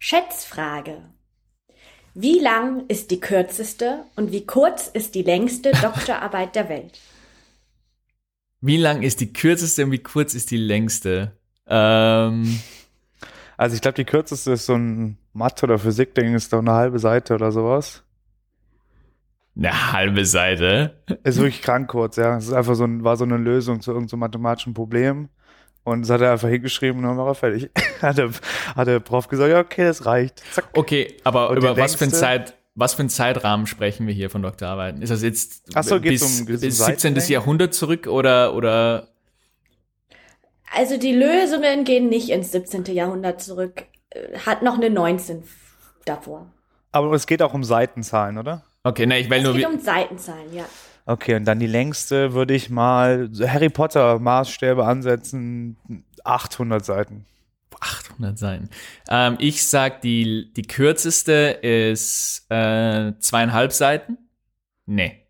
Schätzfrage. Wie lang ist die kürzeste und wie kurz ist die längste Doktorarbeit der Welt? Wie lang ist die kürzeste und wie kurz ist die längste? Ähm, Also ich glaube, die kürzeste ist so ein Mathe- oder Physik-Ding, ist doch eine halbe Seite oder sowas. eine halbe Seite. Ist wirklich krank kurz, ja. Es ist einfach so ein, war so eine Lösung zu irgendeinem mathematischen Problem. Und das hat er einfach hingeschrieben und dann war er fertig. hat, der, hat der Prof gesagt, ja, okay, das reicht. Zack. Okay, aber Und über was für, ein? Zeit, was für ein Zeitrahmen sprechen wir hier von Doktorarbeiten? Ist das jetzt Ach so, bis, um- bis 17. Seitenlängen? Jahrhundert zurück oder, oder Also die Lösungen gehen nicht ins 17. Jahrhundert zurück, äh, hat noch eine 19 davor. Aber es geht auch um Seitenzahlen, oder? Okay, ne, ich will Es nur geht wie- um Seitenzahlen, ja. Okay, und dann die längste würde ich mal Harry Potter Maßstäbe ansetzen, 800 Seiten. 800 Seiten. Ähm, ich sag, die, die kürzeste ist äh, zweieinhalb Seiten. Nee.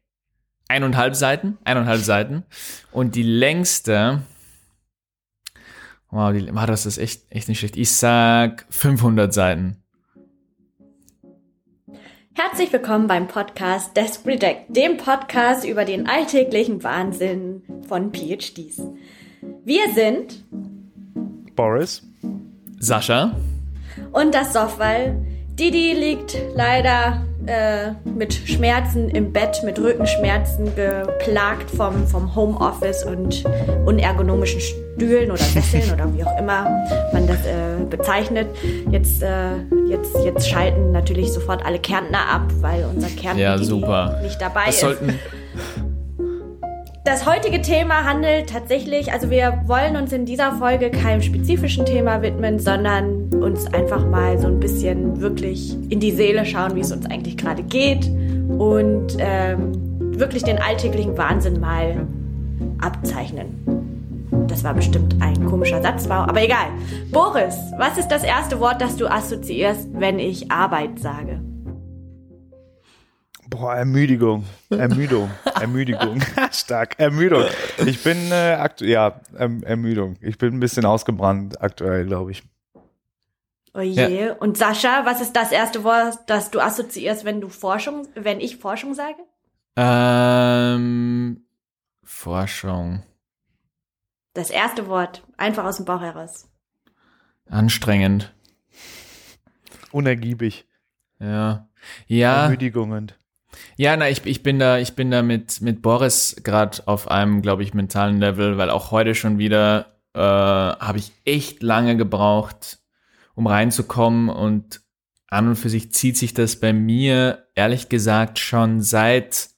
Eineinhalb Seiten. Eineinhalb Seiten. Und die längste. Wow, die, wow, das ist echt, echt nicht schlecht. Ich sag 500 Seiten. Herzlich willkommen beim Podcast Desk Redect, dem Podcast über den alltäglichen Wahnsinn von PhDs. Wir sind Boris? Sascha. und das Software. Didi liegt leider äh, mit Schmerzen im Bett, mit Rückenschmerzen geplagt vom, vom Homeoffice und unergonomischen Stühlen oder Sesseln oder wie auch immer man das äh, bezeichnet. Jetzt, äh, jetzt, jetzt schalten natürlich sofort alle Kärntner ab, weil unser Kärntner Ja, nicht dabei Das ist. sollten, Das heutige Thema handelt tatsächlich, also wir wollen uns in dieser Folge keinem spezifischen Thema widmen, sondern uns einfach mal so ein bisschen wirklich in die Seele schauen, wie es uns eigentlich gerade geht und ähm, wirklich den alltäglichen Wahnsinn mal abzeichnen. Das war bestimmt ein komischer Satzbau, aber egal. Boris, was ist das erste Wort, das du assoziierst, wenn ich Arbeit sage? Boah, Ermüdigung. Ermüdung. Ermüdigung. Stark. Ermüdung. Ich bin äh, aktuell, ja, erm Ermüdung. Ich bin ein bisschen ausgebrannt aktuell, glaube ich. Oh je. Und Sascha, was ist das erste Wort, das du assoziierst, wenn du Forschung, wenn ich Forschung sage? ähm, Forschung. Das erste Wort, einfach aus dem Bauch heraus. Anstrengend. Unergiebig. Ja. Ja. Ermüdigungen. Ja, na, ich, ich bin da, ich bin da mit, mit Boris gerade auf einem, glaube ich, mentalen Level, weil auch heute schon wieder äh, habe ich echt lange gebraucht, um reinzukommen und an und für sich zieht sich das bei mir, ehrlich gesagt, schon seit,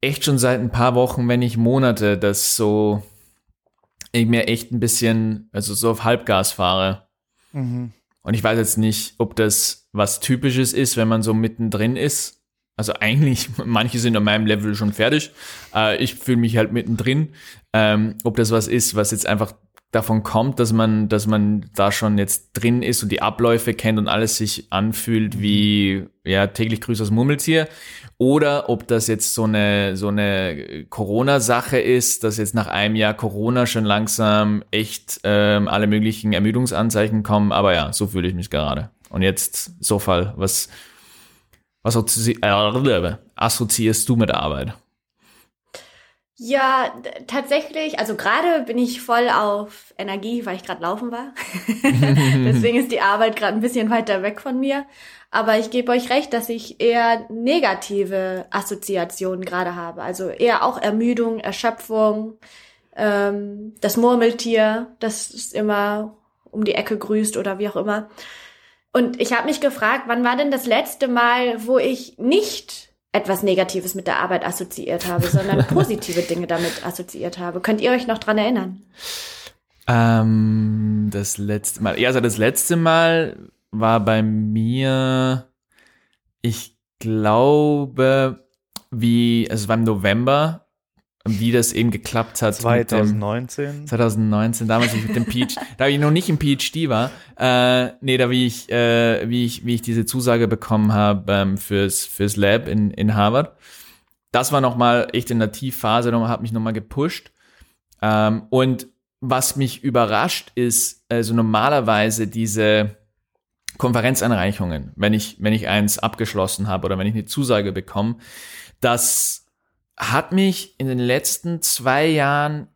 echt schon seit ein paar Wochen, wenn nicht Monate, dass so ich mir echt ein bisschen, also so auf Halbgas fahre. Mhm. Und ich weiß jetzt nicht, ob das was Typisches ist, wenn man so mittendrin ist. Also eigentlich, manche sind an meinem Level schon fertig. Äh, ich fühle mich halt mittendrin. Ähm, ob das was ist, was jetzt einfach davon kommt, dass man, dass man da schon jetzt drin ist und die Abläufe kennt und alles sich anfühlt wie ja täglich grüßt das Murmeltier. Oder ob das jetzt so eine so eine Corona-Sache ist, dass jetzt nach einem Jahr Corona schon langsam echt ähm, alle möglichen Ermüdungsanzeichen kommen. Aber ja, so fühle ich mich gerade. Und jetzt, Sofal, was, was assozi äh, assoziierst du mit Arbeit? Ja, tatsächlich, also gerade bin ich voll auf Energie, weil ich gerade laufen war. Deswegen ist die Arbeit gerade ein bisschen weiter weg von mir. Aber ich gebe euch recht, dass ich eher negative Assoziationen gerade habe. Also eher auch Ermüdung, Erschöpfung, ähm, das Murmeltier, das ist immer um die Ecke grüßt oder wie auch immer. Und ich habe mich gefragt, wann war denn das letzte Mal, wo ich nicht etwas Negatives mit der Arbeit assoziiert habe, sondern positive Dinge damit assoziiert habe. Könnt ihr euch noch dran erinnern? Ähm, das letzte Mal. Ja, also das letzte Mal war bei mir, ich glaube, wie, also es war im November, wie das eben geklappt hat. mit dem- 2019. 2019, damals ich mit dem PhD, da ich noch nicht im PhD war, äh, nee, da wie ich, äh, wie ich, wie ich diese Zusage bekommen habe ähm, fürs, fürs Lab in, in Harvard. Das war nochmal echt in der Tiefphase, nochmal, hat mich nochmal gepusht. Ähm, und was mich überrascht ist, also normalerweise diese, Konferenzeinreichungen, wenn ich, wenn ich eins abgeschlossen habe oder wenn ich eine Zusage bekomme, das hat mich in den letzten zwei Jahren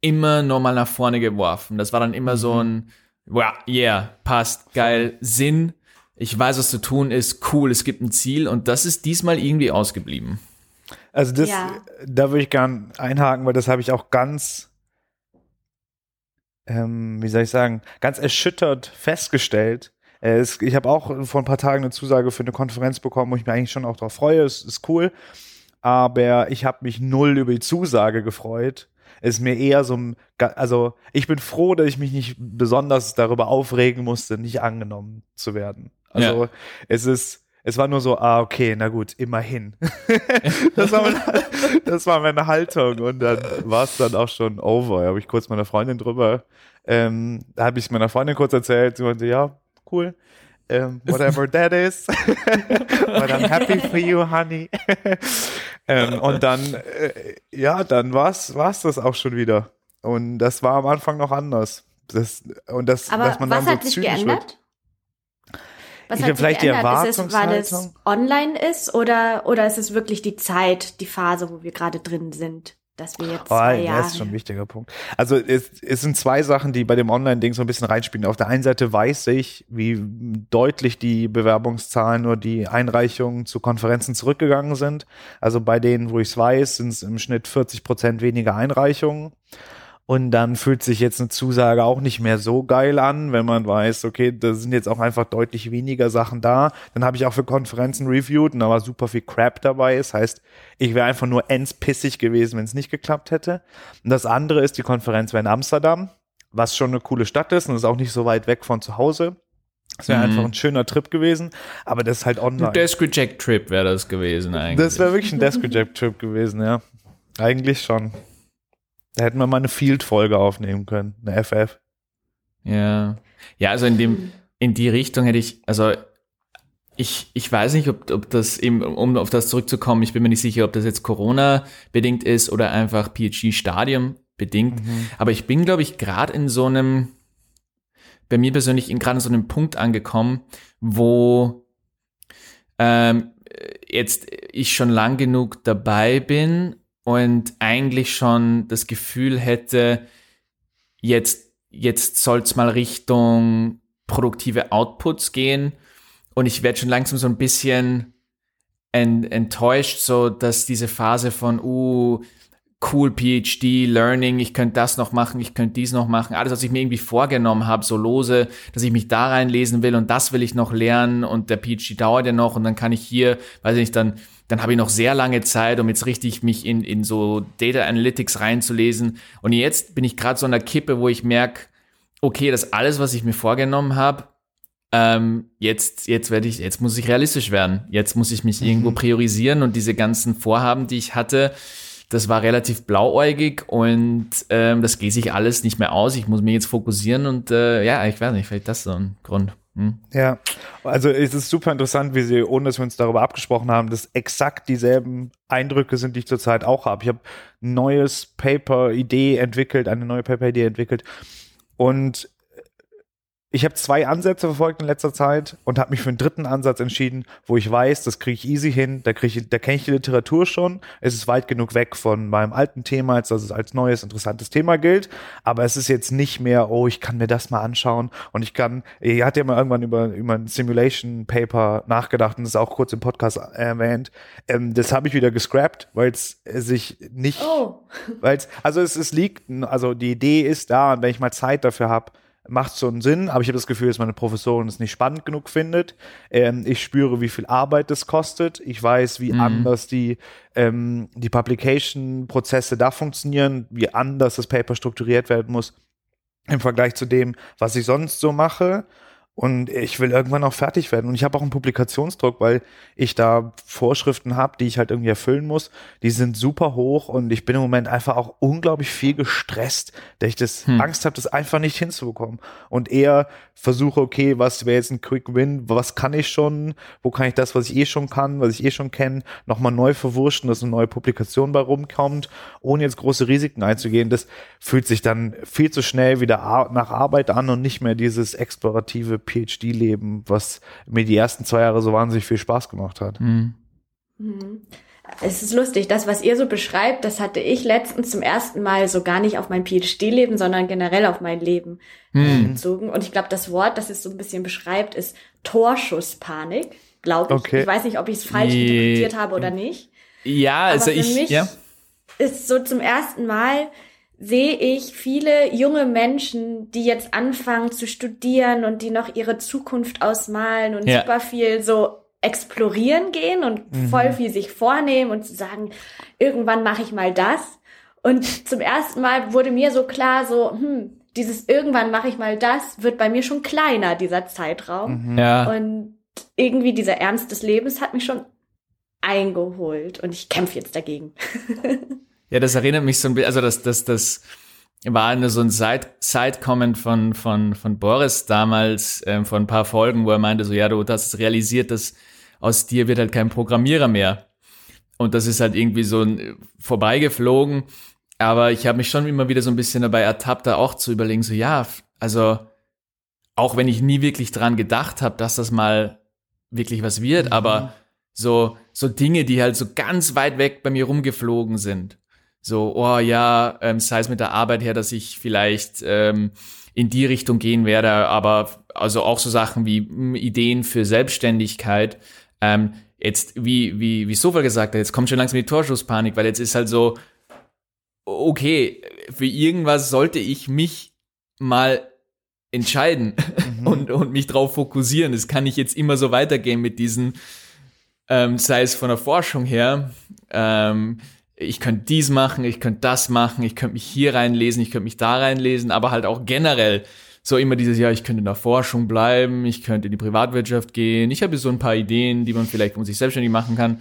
immer nochmal nach vorne geworfen. Das war dann immer so ein, wow, yeah, passt, geil, Sinn. Ich weiß, was zu tun ist, cool, es gibt ein Ziel und das ist diesmal irgendwie ausgeblieben. Also das, Ja. da würde ich gern einhaken, weil das habe ich auch ganz, ähm, wie soll ich sagen, ganz erschüttert festgestellt. Äh, es, ich habe auch vor ein paar Tagen eine Zusage für eine Konferenz bekommen, wo ich mich eigentlich schon auch drauf freue. Es ist cool. Aber ich habe mich null über die Zusage gefreut. Es ist mir eher so, ein also ich bin froh, dass ich mich nicht besonders darüber aufregen musste, nicht angenommen zu werden. Also Ja. es ist, es war nur so, ah, okay, na gut, immerhin. das, war meine, das war meine Haltung und dann war es dann auch schon over. Da habe ich kurz meiner Freundin drüber, ähm, da habe ich es meiner Freundin kurz erzählt. Sie meinte, ja, cool. Ähm, whatever that is. But I'm happy for you, honey. ähm, und dann, äh, ja, dann war's, war's das auch schon wieder. Und das war am Anfang noch anders. Das, und das, Aber dass man was dann hat so sich zynisch wird. geändert? Was Ich hat vielleicht die geändert? Ist es, weil es Erwartungshaltung. online ist oder, oder ist es wirklich die Zeit, die Phase, wo wir gerade drin sind? Dass wir jetzt Oh, zwei ja, Jahre. das ist schon ein wichtiger Punkt. Also es, es sind zwei Sachen, die bei dem Online-Ding so ein bisschen reinspielen. Auf der einen Seite weiß ich, wie deutlich die Bewerbungszahlen oder die Einreichungen zu Konferenzen zurückgegangen sind. Also bei denen, wo ich es weiß, sind es im Schnitt 40 Prozent weniger Einreichungen. Und dann fühlt sich jetzt eine Zusage auch nicht mehr so geil an, wenn man weiß, okay, da sind jetzt auch einfach deutlich weniger Sachen da. Dann habe ich auch für Konferenzen reviewed und da war super viel Crap dabei. Das heißt, ich wäre einfach nur endspissig gewesen, wenn es nicht geklappt hätte. Und das andere ist, die Konferenz wäre in Amsterdam, was schon eine coole Stadt ist und ist auch nicht so weit weg von zu Hause. Es wäre Mhm. einfach ein schöner Trip gewesen, aber das ist halt online. Ein Desk Reject Trip wäre das gewesen eigentlich. Das wäre wirklich ein Desk Reject Trip gewesen, ja. Eigentlich schon. Da hätten wir mal eine Field-Folge aufnehmen können, eine FF. Ja. Ja, also in dem, in die Richtung hätte ich, also ich, ich weiß nicht, ob, ob das eben, um auf das zurückzukommen, ich bin mir nicht sicher, ob das jetzt Corona bedingt ist oder einfach PhD-Stadium bedingt. Aber ich bin, glaube ich, gerade in so einem, bei mir persönlich in gerade in so einem Punkt angekommen, wo ähm, jetzt ich schon lang genug dabei bin und eigentlich schon das Gefühl hätte, jetzt, jetzt soll's mal Richtung produktive Outputs gehen. Und ich werde schon langsam so ein bisschen en enttäuscht, so dass diese Phase von, uh, cool PhD, Learning, ich könnte das noch machen, ich könnte dies noch machen, alles, was ich mir irgendwie vorgenommen habe, so lose, dass ich mich da reinlesen will und das will ich noch lernen und der PhD dauert ja noch und dann kann ich hier, weiß ich nicht, dann, dann habe ich noch sehr lange Zeit, um jetzt richtig mich in, in so Data Analytics reinzulesen. Und jetzt bin ich gerade so an der Kippe, wo ich merke, okay, das alles, was ich mir vorgenommen habe, ähm, jetzt, jetzt werde ich, jetzt muss ich realistisch werden. Jetzt muss ich mich irgendwo priorisieren und diese ganzen Vorhaben, die ich hatte, das war relativ blauäugig und ähm, das geht sich alles nicht mehr aus. Ich muss mich jetzt fokussieren und äh, ja, ich weiß nicht, vielleicht das so ein Grund. Hm? Ja, also es ist super interessant, wie sie, ohne dass wir uns darüber abgesprochen haben, dass exakt dieselben Eindrücke sind, die ich zurzeit auch habe. Ich habe ein neues Paper-Idee entwickelt, eine neue Paper-Idee entwickelt und ich habe zwei Ansätze verfolgt in letzter Zeit und habe mich für einen dritten Ansatz entschieden, wo ich weiß, das kriege ich easy hin, da, krieg ich, da kenne ich die Literatur schon, es ist weit genug weg von meinem alten Thema, als dass es als neues, interessantes Thema gilt, aber es ist jetzt nicht mehr, oh, ich kann mir das mal anschauen. Und ich kann, ihr hat ja mal irgendwann über, über ein Simulation Paper nachgedacht und das ist auch kurz im Podcast erwähnt, ähm, das habe ich wieder gescrapped, weil es sich nicht Oh, weil es, also es, es liegt, also die Idee ist da und wenn ich mal Zeit dafür habe, macht so einen Sinn, aber ich habe das Gefühl, dass meine Professorin es nicht spannend genug findet. Ähm, ich spüre, wie viel Arbeit das kostet. Ich weiß, wie anders die, ähm, die Publication-Prozesse da funktionieren, wie anders das Paper strukturiert werden muss im Vergleich zu dem, was ich sonst so mache. Und ich will irgendwann auch fertig werden. Und ich habe auch einen Publikationsdruck, weil ich da Vorschriften habe, die ich halt irgendwie erfüllen muss. Die sind super hoch und ich bin im Moment einfach auch unglaublich viel gestresst, dass ich das Angst habe, das einfach nicht hinzubekommen. Und eher versuche, okay, was wäre jetzt ein Quick Win? Was kann ich schon? Wo kann ich das, was ich eh schon kann, was ich eh schon kenne, nochmal neu verwurschen, dass eine neue Publikation bei rumkommt, ohne jetzt große Risiken einzugehen? Das fühlt sich dann viel zu schnell wieder nach Arbeit an und nicht mehr dieses explorative PhD-Leben, was mir die ersten zwei Jahre so wahnsinnig viel Spaß gemacht hat. Mhm. Mhm. Es ist lustig, das, was ihr so beschreibt, das hatte ich letztens zum ersten Mal so gar nicht auf mein PhD-Leben, sondern generell auf mein Leben Mhm. bezogen. Und ich glaube, das Wort, das es so ein bisschen beschreibt, ist Torschusspanik, glaube ich. Okay. Ich weiß nicht, ob ich es falsch Je- interpretiert habe oder nicht. Ja, Aber also für ich, mich ja. ist so zum ersten Mal sehe ich viele junge Menschen, die jetzt anfangen zu studieren und die noch ihre Zukunft ausmalen und Ja. super viel so explorieren gehen und Mhm. voll viel sich vornehmen und zu sagen, irgendwann mache ich mal das. Und zum ersten Mal wurde mir so klar, so, hm, dieses irgendwann mache ich mal das wird bei mir schon kleiner, dieser Zeitraum. Mhm. Ja. Und irgendwie dieser Ernst des Lebens hat mich schon eingeholt und ich kämpfe jetzt dagegen. Ja, das erinnert mich so ein bisschen, also das, das, das war eine, so ein Side, Side-Comment von, von, von Boris damals, ähm, vor ein paar Folgen, wo er meinte so, ja, du hast realisiert, dass aus dir wird halt kein Programmierer mehr. Und das ist halt irgendwie so ein, vorbeigeflogen. Aber ich habe mich schon immer wieder so ein bisschen dabei ertappt, da auch zu überlegen, so, ja, also, auch wenn ich nie wirklich dran gedacht habe, dass das mal wirklich was wird, aber so, so Dinge, die halt so ganz weit weg bei mir rumgeflogen sind. So, oh ja, ähm, sei es mit der Arbeit her, dass ich vielleicht ähm, in die Richtung gehen werde, aber also auch so Sachen wie mh, Ideen für Selbstständigkeit. Ähm, jetzt, wie, wie, wie Sofa gesagt hat, jetzt kommt schon langsam die Torschusspanik, weil jetzt ist halt so, okay, für irgendwas sollte ich mich mal entscheiden und, und mich drauf fokussieren. Das kann nicht jetzt immer so weitergehen mit diesen, ähm, sei es von der Forschung her, ähm, ich könnte dies machen, ich könnte das machen, ich könnte mich hier reinlesen, ich könnte mich da reinlesen, aber halt auch generell so immer dieses, ja, ich könnte in der Forschung bleiben, ich könnte in die Privatwirtschaft gehen. Ich habe so ein paar Ideen, die man vielleicht um sich selbstständig machen kann.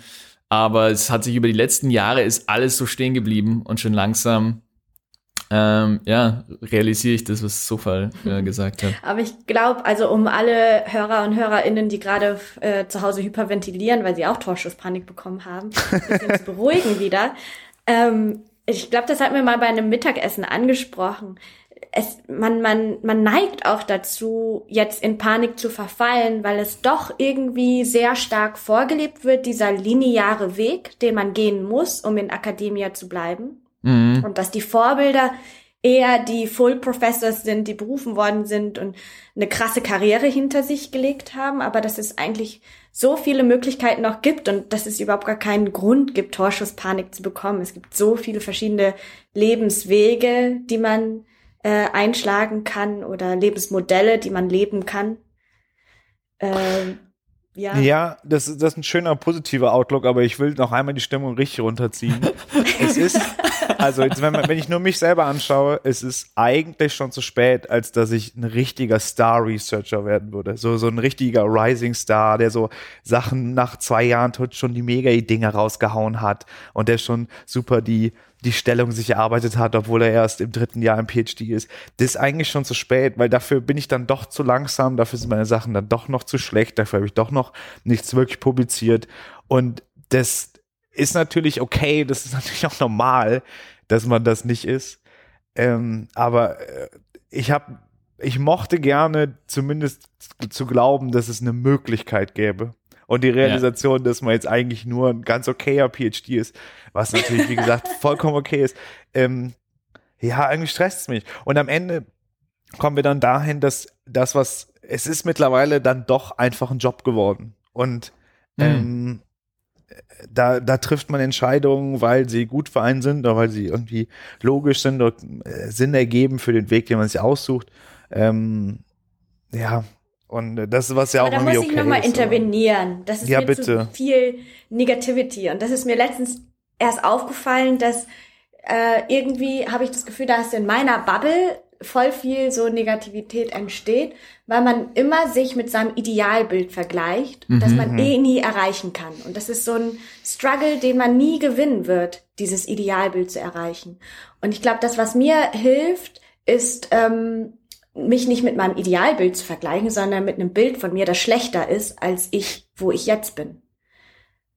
Aber es hat sich über die letzten Jahre ist alles so stehen geblieben und schon langsam, ähm, ja, realisiere ich das, was Sofal äh, gesagt hat. Aber ich glaube, also um alle Hörer und Hörerinnen, die gerade äh, zu Hause hyperventilieren, weil sie auch Torschusspanik bekommen haben, ein bisschen zu beruhigen wieder. Ähm, ich glaube, das hat mir mal bei einem Mittagessen angesprochen. Es, man, man, man neigt auch dazu, jetzt in Panik zu verfallen, weil es doch irgendwie sehr stark vorgelebt wird, dieser lineare Weg, den man gehen muss, um in Akademia zu bleiben. Mhm. Und dass die Vorbilder eher die Full Professors sind, die berufen worden sind und eine krasse Karriere hinter sich gelegt haben, aber dass es eigentlich so viele Möglichkeiten noch gibt und dass es überhaupt gar keinen Grund gibt, Torschusspanik zu bekommen. Es gibt so viele verschiedene Lebenswege, die man äh, einschlagen kann oder Lebensmodelle, die man leben kann. Ähm, ja. Ja, das, ist- das ist ein schöner positiver Outlook, aber ich will noch einmal die Stimmung richtig runterziehen. es ist, also jetzt, wenn, man, wenn ich nur mich selber anschaue, es ist eigentlich schon zu spät, als dass ich ein richtiger Star-Researcher werden würde. So, so ein richtiger Rising Star, der so Sachen nach zwei Jahren tot schon die Mega-Ideen rausgehauen hat und der schon super die, die Stellung sich erarbeitet hat, obwohl er erst im dritten Jahr im PhD ist. Das ist eigentlich schon zu spät, weil dafür bin ich dann doch zu langsam, dafür sind meine Sachen dann doch noch zu schlecht, dafür habe ich doch noch nichts wirklich publiziert. Und das ist natürlich okay, das ist natürlich auch normal, dass man das nicht ist. Ähm, aber äh, ich habe, ich mochte gerne zumindest zu glauben, dass es eine Möglichkeit gäbe. Und die Realisation, dass man jetzt eigentlich nur ein ganz okayer PhD ist, was natürlich, wie gesagt, vollkommen okay ist, ähm, ja, irgendwie stresst es mich. Und am Ende kommen wir dann dahin, dass das, was, es ist mittlerweile dann doch einfach ein Job geworden. Und ähm, da, da trifft man Entscheidungen, weil sie gut für einen sind oder weil sie irgendwie logisch sind oder äh, Sinn ergeben für den Weg, den man sich aussucht. Ähm, ja, und äh, das ist was ja auch Aber da irgendwie muss ich okay nochmal intervenieren. Das ist Ja, mir bitte. zu viel Negativity. Und das ist mir letztens erst aufgefallen, dass äh, irgendwie habe ich das Gefühl, dass in meiner Bubble voll viel so Negativität entsteht, weil man immer sich mit seinem Idealbild vergleicht, das man eh nie erreichen kann. Und das ist so ein Struggle, den man nie gewinnen wird, dieses Idealbild zu erreichen. Und ich glaube, das, was mir hilft, ist ähm, mich nicht mit meinem Idealbild zu vergleichen, sondern mit einem Bild von mir, das schlechter ist als ich, wo ich jetzt bin.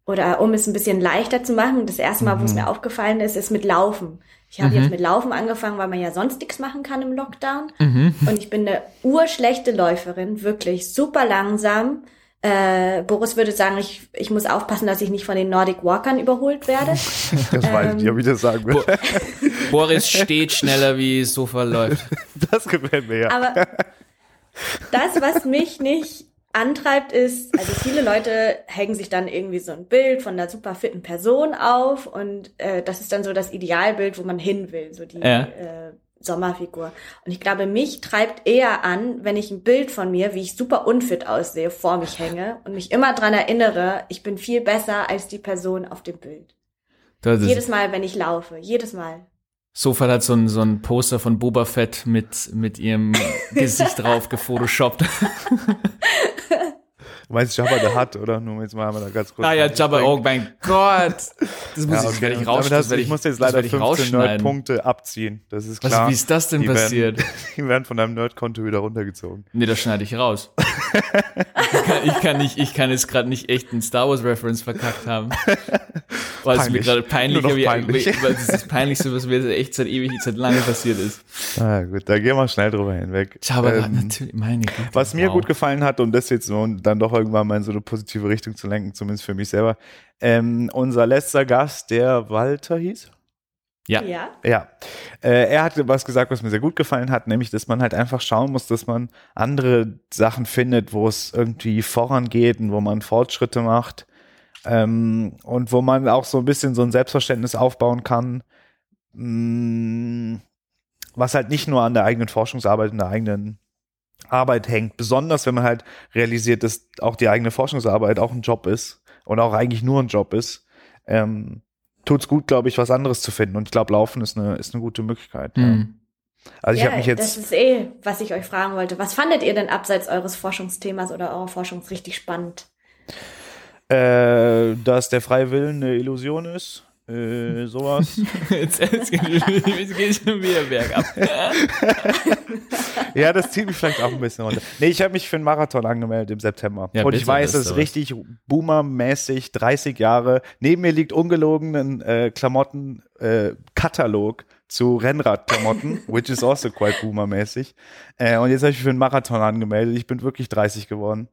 oder um es ein bisschen leichter zu machen, das erste Mal, wo es Mhm. mir aufgefallen ist, ist mit Laufen. Ich habe jetzt mit Laufen angefangen, weil man ja sonst nichts machen kann im Lockdown. Mhm. Und ich bin eine urschlechte Läuferin, wirklich super langsam. Äh, Boris würde sagen, ich, ich muss aufpassen, dass ich nicht von den Nordic Walkern überholt werde. Das weiß ich nicht, ob ich das sagen will. Boris steht schneller, wie es Sofa läuft. Das gefällt mir ja. Aber das, was mich nicht antreibt, ist, also viele Leute hängen sich dann irgendwie so ein Bild von einer super fitten Person auf und äh, das ist dann so das Idealbild, wo man hin will, so die Ja. äh, Sommerfigur. Und ich glaube, mich treibt eher an, wenn ich ein Bild von mir, wie ich super unfit aussehe, vor mich hänge und mich immer dran erinnere, ich bin viel besser als die Person auf dem Bild. Jedes Mal, wenn ich laufe, jedes Mal. Sofa hat so ein, so ein Poster von Boba Fett mit, mit ihrem Gesicht drauf gefotoshoppt. Du meinst Jabba der hat, oder? Nur jetzt mal da ganz kurz. Ah ja, Jabba, oh mein Gott. Das muss Ja, ich, werde ich okay. raus, Damit das hast, werde ich muss jetzt leider werde ich 15 rausschneiden. Nerdpunkte abziehen. Das ist Was, klar. wie ist das denn die passiert? Werden, die werden von deinem Nerdkonto wieder runtergezogen. Nee, das schneide ich raus. ich, kann, ich, kann nicht, ich kann jetzt gerade nicht echt einen Star Wars Reference verkackt haben. Weil es mir gerade peinlich, Nur noch wie, peinlich. wie- weil das ist das Peinlichste, was mir echt seit ewig, seit lange passiert ist. Ah, gut, da gehen wir schnell drüber hinweg. Jabba, Ähm, natürlich, meine Güte. Was mir wow. gut gefallen hat, um das jetzt so dann doch irgendwann mal in so eine positive Richtung zu lenken, zumindest für mich selber, ähm, unser letzter Gast, der Walter hieß. Ja. Ja. Ja, äh, er hat was gesagt, was mir sehr gut gefallen hat, nämlich, dass man halt einfach schauen muss, dass man andere Sachen findet, wo es irgendwie vorangeht und wo man Fortschritte macht ähm, und wo man auch so ein bisschen so ein Selbstverständnis aufbauen kann, mh, was halt nicht nur an der eigenen Forschungsarbeit und der eigenen Arbeit hängt, besonders wenn man halt realisiert, dass auch die eigene Forschungsarbeit auch ein Job ist und auch eigentlich nur ein Job ist. Ähm, tut's gut, glaube ich, was anderes zu finden. Und ich glaube, Laufen ist eine, ist eine gute Möglichkeit. ja. Hm. Also ich ja, habe mich das jetzt, ist eh, was ich euch fragen wollte. Was fandet ihr denn abseits eures Forschungsthemas oder eurer Forschung richtig spannend? äh, dass der freie Willen eine Illusion ist, äh, sowas. Jetzt, jetzt, geht, jetzt geht schon wieder bergab. ja, das zieht mich vielleicht auch ein bisschen runter. Nee, ich habe mich für einen Marathon angemeldet im September. Ja, Und ich weiß, es ist richtig boomermäßig, 30 Jahre. Neben mir liegt ungelogenen äh, Klamotten äh, zu Rennradklamotten, which is also quite boomermäßig. Äh, und jetzt habe ich mich für einen Marathon angemeldet. Ich bin wirklich 30 geworden.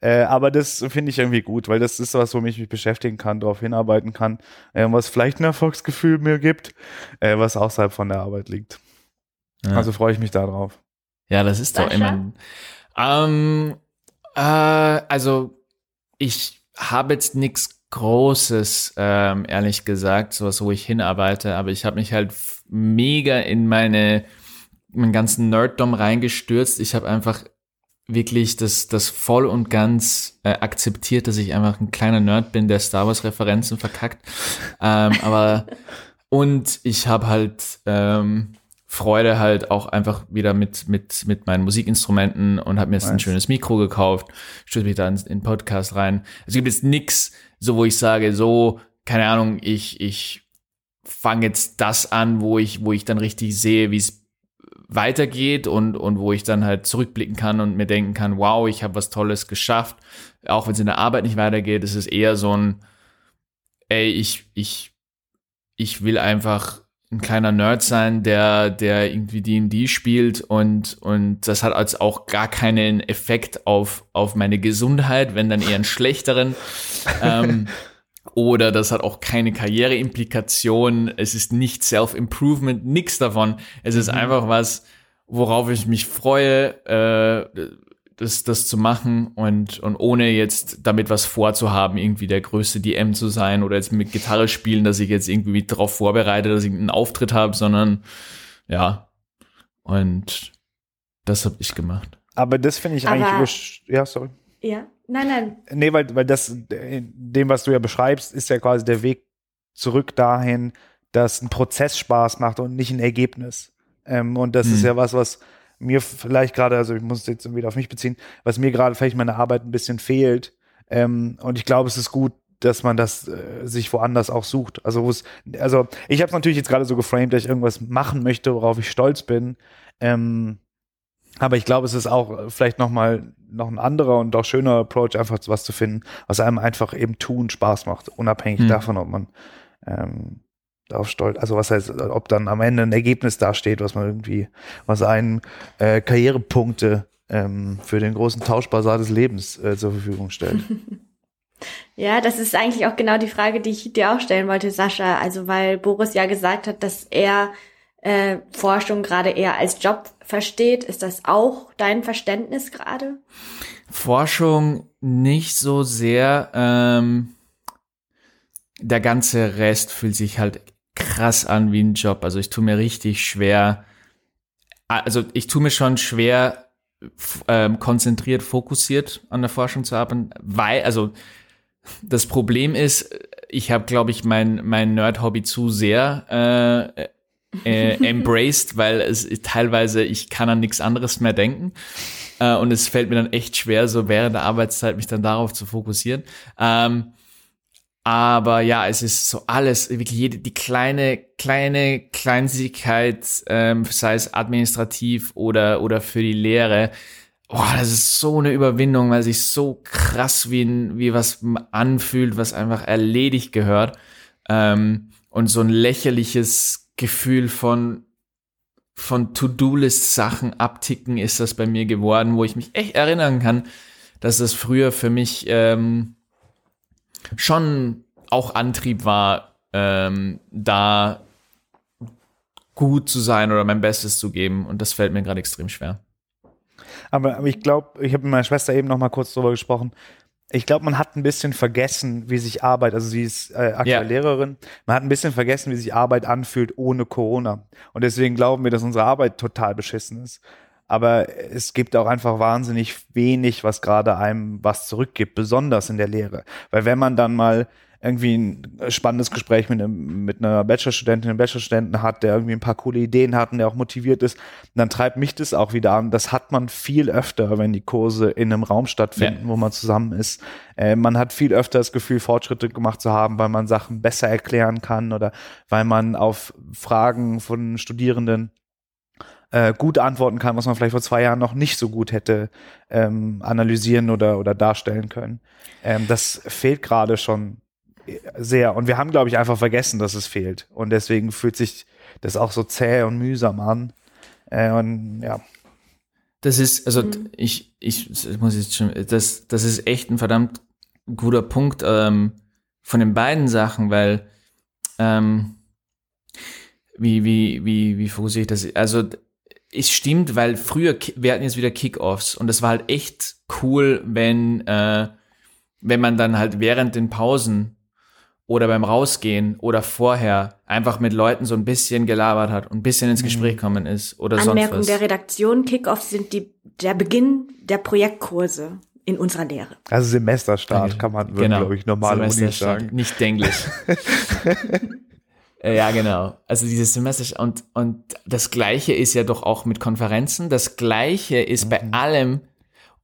Äh, aber das finde ich irgendwie gut, weil das ist was, womit ich mich beschäftigen kann, darauf hinarbeiten kann, äh, was vielleicht ein Erfolgsgefühl mir gibt, äh, was außerhalb von der Arbeit liegt. Ja. Also freue ich mich darauf. Ja, das ist doch Sascha? immer. Ähm, äh, also ich habe jetzt nichts Großes, ähm, ehrlich gesagt, sowas, wo ich hinarbeite, aber ich habe mich halt mega in meine meinen ganzen Nerddom reingestürzt. Ich habe einfach wirklich das, das voll und ganz äh, akzeptiert, dass ich einfach ein kleiner Nerd bin, der Star Wars Referenzen verkackt. ähm, aber und ich habe halt ähm, Freude halt auch einfach wieder mit mit mit meinen Musikinstrumenten und habe mir jetzt ein schönes Mikro gekauft, stürze mich da in, in den Podcast rein. Es gibt jetzt nix, so wo ich sage, so keine Ahnung, ich ich fange jetzt das an, wo ich wo ich dann richtig sehe, wie es weitergeht und, und wo ich dann halt zurückblicken kann und mir denken kann, wow, ich habe was Tolles geschafft. Auch wenn es in der Arbeit nicht weitergeht, ist es eher so ein, ey, ich, ich, ich will einfach ein kleiner Nerd sein, der, der irgendwie D&D spielt und, und das hat als auch gar keinen Effekt auf, auf meine Gesundheit, wenn dann eher einen schlechteren. ähm, oder das hat auch keine Karriereimplikation. Es ist nicht Self-Improvement, nix davon. Es ist einfach was, worauf ich mich freue, äh, das, das zu machen und, und ohne jetzt damit was vorzuhaben, irgendwie der größte DM zu sein oder jetzt mit Gitarre spielen, dass ich jetzt irgendwie darauf vorbereite, dass ich einen Auftritt habe, sondern ja. Und das habe ich gemacht. Aber das finde ich eigentlich, Aber- ursch- ja, sorry. Ja. Nein, nein. Nee, weil, weil das, in dem, was du ja beschreibst, ist ja quasi der Weg zurück dahin, dass ein Prozess Spaß macht und nicht ein Ergebnis. Ähm, und das ist Hm. ja was, was mir vielleicht gerade, also ich muss jetzt wieder auf mich beziehen, was mir gerade vielleicht meine Arbeit ein bisschen fehlt. Ähm, und ich glaube, es ist gut, dass man das äh, sich woanders auch sucht. Also, wo es, also ich habe es natürlich jetzt gerade so geframed, dass ich irgendwas machen möchte, worauf ich stolz bin. Ähm, aber ich glaube, es ist auch äh, vielleicht noch mal noch ein anderer und auch schöner Approach, einfach was zu finden, was einem einfach eben tun Spaß macht, unabhängig Hm. davon, ob man ähm, darauf stolz, also was heißt, ob dann am Ende ein Ergebnis dasteht, was man irgendwie, was einen äh, Karrierepunkte ähm, für den großen Tauschbasar des Lebens äh, zur Verfügung stellt. Ja, das ist eigentlich auch genau die Frage, die ich dir auch stellen wollte, Sascha. Also weil Boris ja gesagt hat, dass er äh, Forschung gerade eher als Job versteht. Ist das auch dein Verständnis gerade? Forschung nicht so sehr. Ähm, der ganze Rest fühlt sich halt krass an wie ein Job. Also ich tue mir richtig schwer. Also ich tue mir schon schwer, ähm, konzentriert, fokussiert an der Forschung zu arbeiten, weil, also das Problem ist, ich habe, glaube ich, mein, mein Nerd-Hobby zu sehr äh, äh, embraced, weil es ist teilweise, ich kann an nichts anderes mehr denken. Äh, und es fällt mir dann echt schwer, so während der Arbeitszeit mich dann darauf zu fokussieren. Ähm, aber ja, es ist so alles, wirklich jede, die kleine, kleine Kleinigkeit, ähm, sei es administrativ oder, oder für die Lehre. Boah, das ist so eine Überwindung, weil sich so krass wie, wie was anfühlt, was einfach erledigt gehört. Ähm, und so ein lächerliches Gefühl von, von To-Do-List-Sachen abticken ist das bei mir geworden, wo ich mich echt erinnern kann, dass das früher für mich ähm, schon auch Antrieb war, ähm, da gut zu sein oder mein Bestes zu geben. Und das fällt mir gerade extrem schwer. Aber, aber ich glaube, ich habe mit meiner Schwester eben noch mal kurz drüber gesprochen. Ich glaube, man hat ein bisschen vergessen, wie sich Arbeit, also sie ist äh, aktuell Ja. Lehrerin, man hat ein bisschen vergessen, wie sich Arbeit anfühlt ohne Corona. Und deswegen glauben wir, dass unsere Arbeit total beschissen ist. Aber es gibt auch einfach wahnsinnig wenig, was gerade einem was zurückgibt, besonders in der Lehre. Weil wenn man dann mal irgendwie ein spannendes Gespräch mit, einem, mit einer Bachelorstudentin, einem Bachelorstudenten hat, der irgendwie ein paar coole Ideen hat und der auch motiviert ist, dann treibt mich das auch wieder an. Das hat man viel öfter, wenn die Kurse in einem Raum stattfinden, Ja. wo man zusammen ist. Äh, man hat viel öfter das Gefühl, Fortschritte gemacht zu haben, weil man Sachen besser erklären kann oder weil man auf Fragen von Studierenden äh, gut antworten kann, was man vielleicht vor zwei Jahren noch nicht so gut hätte ähm, analysieren oder, oder darstellen können. Ähm, das fehlt gerade schon sehr. Und wir haben, glaube ich, einfach vergessen, dass es fehlt. Und deswegen fühlt sich das auch so zäh und mühsam an. Äh, und ja. Das ist, also ich, ich, das muss jetzt schon, das, das ist echt ein verdammt guter Punkt ähm, von den beiden Sachen, weil ähm, wie, wie, wie, wie fokussiere ich das? Also es stimmt, weil früher, wir hatten jetzt wieder Kickoffs und das war halt echt cool, wenn, äh, wenn man dann halt während den Pausen oder beim Rausgehen oder vorher einfach mit Leuten so ein bisschen gelabert hat und ein bisschen ins Gespräch gekommen ist oder sonst Anmerkung was. der Redaktion, Kickoffs sind die, der Beginn der Projektkurse in unserer Lehre. Also Semesterstart kann man, Genau. glaube ich, normale Uni sagen. Nicht Englisch. Äh, ja, genau. Also dieses Semester und, und das Gleiche ist ja doch auch mit Konferenzen. Das Gleiche ist bei allem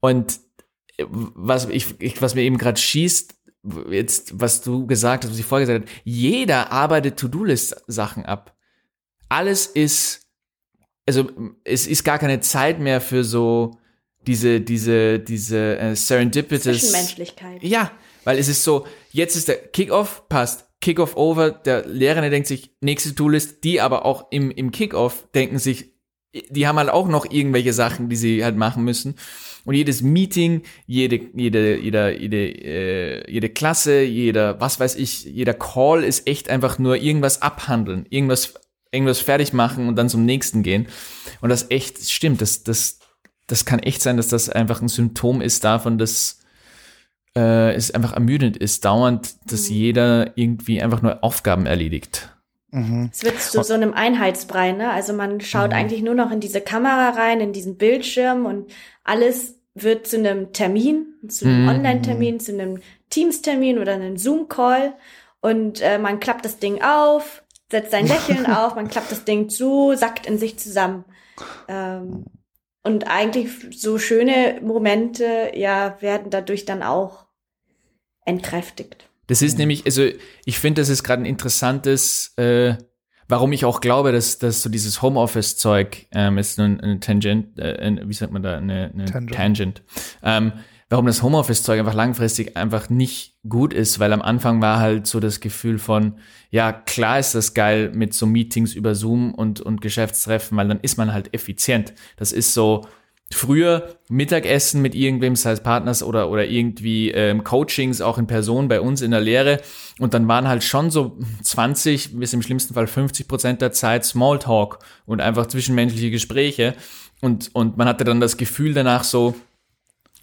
und äh, was ich, ich was mir eben gerade schießt, jetzt, was du gesagt hast, was ich vorher gesagt habe, jeder arbeitet To-Do-List-Sachen ab. Alles ist, also es ist gar keine Zeit mehr für so diese, diese, diese äh, Serendipitous. Zwischenmenschlichkeit. Ja, weil es ist so, jetzt ist der Kickoff, passt. Kickoff over, der Lehrer denkt sich, nächste Toolist, die aber auch im, im Kickoff denken sich, die haben halt auch noch irgendwelche Sachen, die sie halt machen müssen. Und jedes Meeting, jede, jede, jeder, jede, äh, jede Klasse, jeder, was weiß ich, jeder Call ist echt einfach nur irgendwas abhandeln, irgendwas, irgendwas fertig machen und dann zum nächsten gehen. Und das echt stimmt, das, das, das kann echt sein, dass das einfach ein Symptom ist davon, dass äh, es einfach ermüdend ist, dauernd, dass jeder irgendwie einfach nur Aufgaben erledigt. Mhm. Es wird zu so einem Einheitsbrei, ne? Also man schaut eigentlich nur noch in diese Kamera rein, in diesen Bildschirm und alles wird zu einem Termin, zu einem Mhm. Online-Termin, zu einem Teams-Termin oder einem Zoom-Call und äh, man klappt das Ding auf, setzt sein Lächeln auf, man klappt das Ding zu, sackt in sich zusammen. Ähm, und eigentlich so schöne Momente, ja, werden dadurch dann auch entkräftigt. Das ist nämlich, also ich finde, das ist gerade ein interessantes, äh, warum ich auch glaube, dass, dass so dieses Homeoffice-Zeug ähm, ist eine, eine Tangent, äh, eine, wie sagt man da, eine, eine Tangent. Tangent. Ähm, warum das Homeoffice-Zeug einfach langfristig einfach nicht gut ist, weil am Anfang war halt so das Gefühl von, ja, klar ist das geil mit so Meetings über Zoom und, und Geschäftstreffen, weil dann ist man halt effizient. Das ist so, früher Mittagessen mit irgendwem, sei es Partners oder, oder irgendwie ähm, Coachings auch in Person bei uns in der Lehre. Und dann waren halt schon so 20 bis im schlimmsten Fall 50 Prozent der Zeit Smalltalk und einfach zwischenmenschliche Gespräche. Und, und man hatte dann das Gefühl danach so,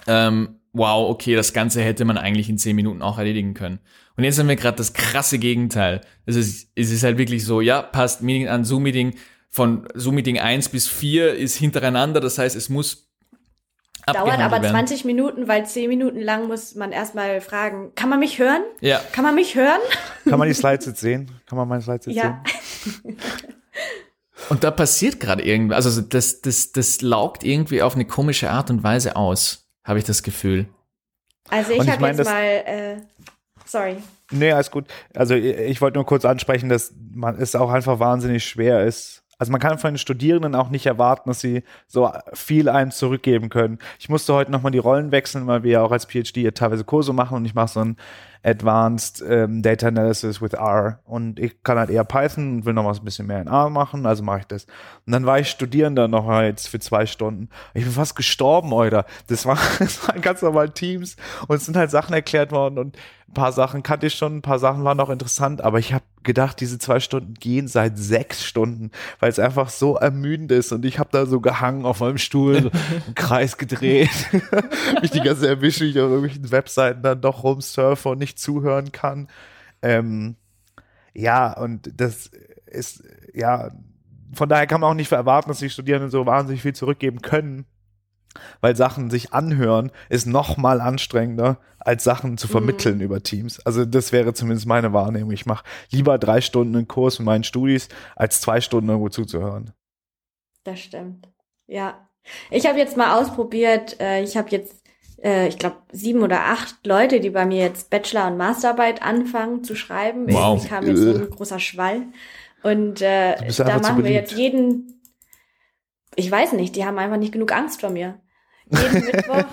ähm, wow, okay, das Ganze hätte man eigentlich in 10 Minuten auch erledigen können. Und jetzt haben wir gerade das krasse Gegenteil. Es ist, es ist halt wirklich so, ja, passt Meeting an, Zoom-Meeting, von Zoom-Meeting 1 bis 4 ist hintereinander, das heißt, es muss Dauert aber werden. 20 Minuten, weil 10 Minuten lang muss man erstmal fragen, kann man mich hören? Ja. Kann man mich hören? Kann man die Slides jetzt sehen? Kann man meine Slides jetzt ja. sehen? Und da passiert gerade irgendwas, also das, das, das laugt irgendwie auf eine komische Art und Weise aus, habe ich das Gefühl. Also ich, ich habe jetzt mal, äh, sorry. Nee, alles gut. Also ich, ich wollte nur kurz ansprechen, dass man es auch einfach wahnsinnig schwer ist, also man kann von den Studierenden auch nicht erwarten, dass sie so viel einem zurückgeben können. Ich musste heute nochmal die Rollen wechseln, weil wir ja auch als PhD teilweise Kurse machen und ich mache so ein Advanced ähm, Data Analysis with R. Und ich kann halt eher Python und will noch was ein bisschen mehr in R machen, also mache ich das. Und dann war ich Studierender noch jetzt für zwei Stunden. Ich bin fast gestorben, Alter. Das, war, das waren ganz normal Teams und es sind halt Sachen erklärt worden und ein paar Sachen kannte ich schon, ein paar Sachen waren noch interessant, aber ich habe gedacht, diese zwei Stunden gehen seit sechs Stunden, weil es einfach so ermüdend ist und ich habe da so gehangen auf meinem Stuhl, so im Kreis gedreht, mich die ganze erwische ich auf irgendwelchen Webseiten dann doch rumsurfe und nicht zuhören kann. Ähm, ja, und das ist, ja, von daher kann man auch nicht erwarten, dass die Studierenden so wahnsinnig viel zurückgeben können weil Sachen sich anhören ist noch mal anstrengender als Sachen zu vermitteln mhm. über Teams. Also das wäre zumindest meine Wahrnehmung. Ich mache lieber drei Stunden einen Kurs mit meinen Studis, als zwei Stunden irgendwo zuzuhören. Das stimmt. Ja. Ich habe jetzt mal ausprobiert, äh, ich habe jetzt, äh, ich glaube, sieben oder acht Leute, die bei mir jetzt Bachelor- und Masterarbeit anfangen zu schreiben. Wow. Ich kam jetzt so ein großer Schwall. Und äh, da machen wir jetzt jeden ich weiß nicht, die haben einfach nicht genug Angst vor mir. Jeden Mittwoch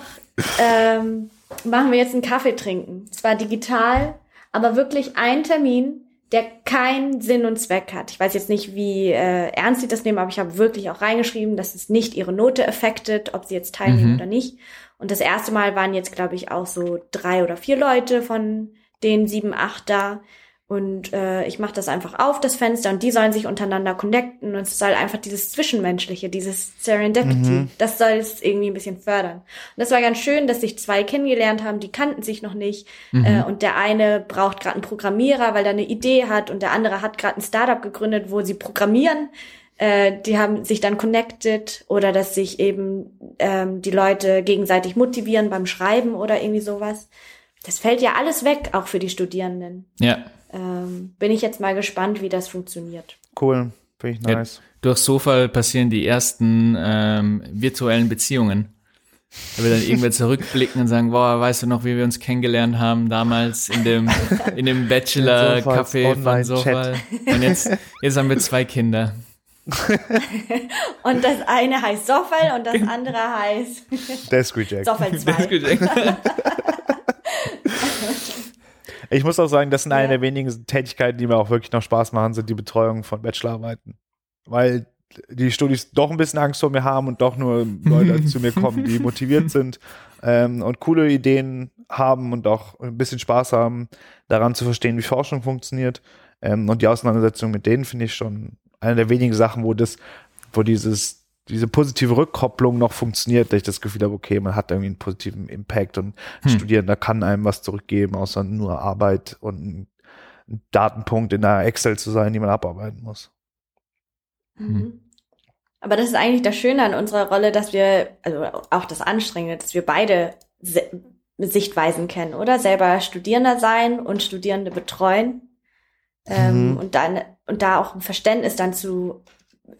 ähm, machen wir jetzt einen Kaffee trinken. Zwar digital, aber wirklich ein Termin, der keinen Sinn und Zweck hat. Ich weiß jetzt nicht, wie äh, ernst sie das nehmen, aber ich habe wirklich auch reingeschrieben, dass es nicht ihre Note affected, ob sie jetzt teilnehmen mhm. oder nicht. Und das erste Mal waren jetzt, glaube ich, auch so drei oder vier Leute von den sieben, acht da. Und äh, ich mache das einfach auf, das Fenster, und die sollen sich untereinander connecten. Und es soll einfach dieses Zwischenmenschliche, dieses Serendipity, mhm. das soll es irgendwie ein bisschen fördern. Und das war ganz schön, dass sich zwei kennengelernt haben, die kannten sich noch nicht. Mhm. Äh, und der eine braucht gerade einen Programmierer, weil er eine Idee hat, und der andere hat gerade ein Startup gegründet, wo sie programmieren. Äh, die haben sich dann connected oder dass sich eben ähm, die Leute gegenseitig motivieren beim Schreiben oder irgendwie sowas. Das fällt ja alles weg, auch für die Studierenden. Ja ähm, bin ich jetzt mal gespannt, wie das funktioniert. Cool, finde ich nice. Ja, durch Zufall passieren die ersten ähm, virtuellen Beziehungen. Da wir dann irgendwer zurückblicken und sagen, boah, weißt du noch, wie wir uns kennengelernt haben damals in dem, in dem Bachelor-Café von Zufall. Und jetzt, jetzt haben wir zwei Kinder. und das eine heißt Soffel und das andere heißt Desk Reject. Soffel 2. Ich muss auch sagen, das sind ja. eine der wenigen Tätigkeiten, die mir auch wirklich noch Spaß machen, sind die Betreuung von Bachelorarbeiten. Weil die Studis doch ein bisschen Angst vor mir haben und doch nur Leute zu mir kommen, die motiviert sind ähm, und coole Ideen haben und auch ein bisschen Spaß haben, daran zu verstehen, wie Forschung funktioniert. Ähm, und die Auseinandersetzung mit denen finde ich schon eine der wenigen Sachen, wo das, wo dieses diese positive Rückkopplung noch funktioniert, dass ich das Gefühl habe, okay, man hat irgendwie einen positiven Impact und ein hm. Studierender kann einem was zurückgeben, außer nur Arbeit und ein, Datenpunkt in der Excel zu sein, die man abarbeiten muss. Mhm. Hm. Aber das ist eigentlich das Schöne an unserer Rolle, dass wir, also auch das Anstrengende, dass wir beide Sichtweisen kennen, oder? Selber Studierender sein und Studierende betreuen. Ähm, mhm. und dann, und da auch ein Verständnis dann zu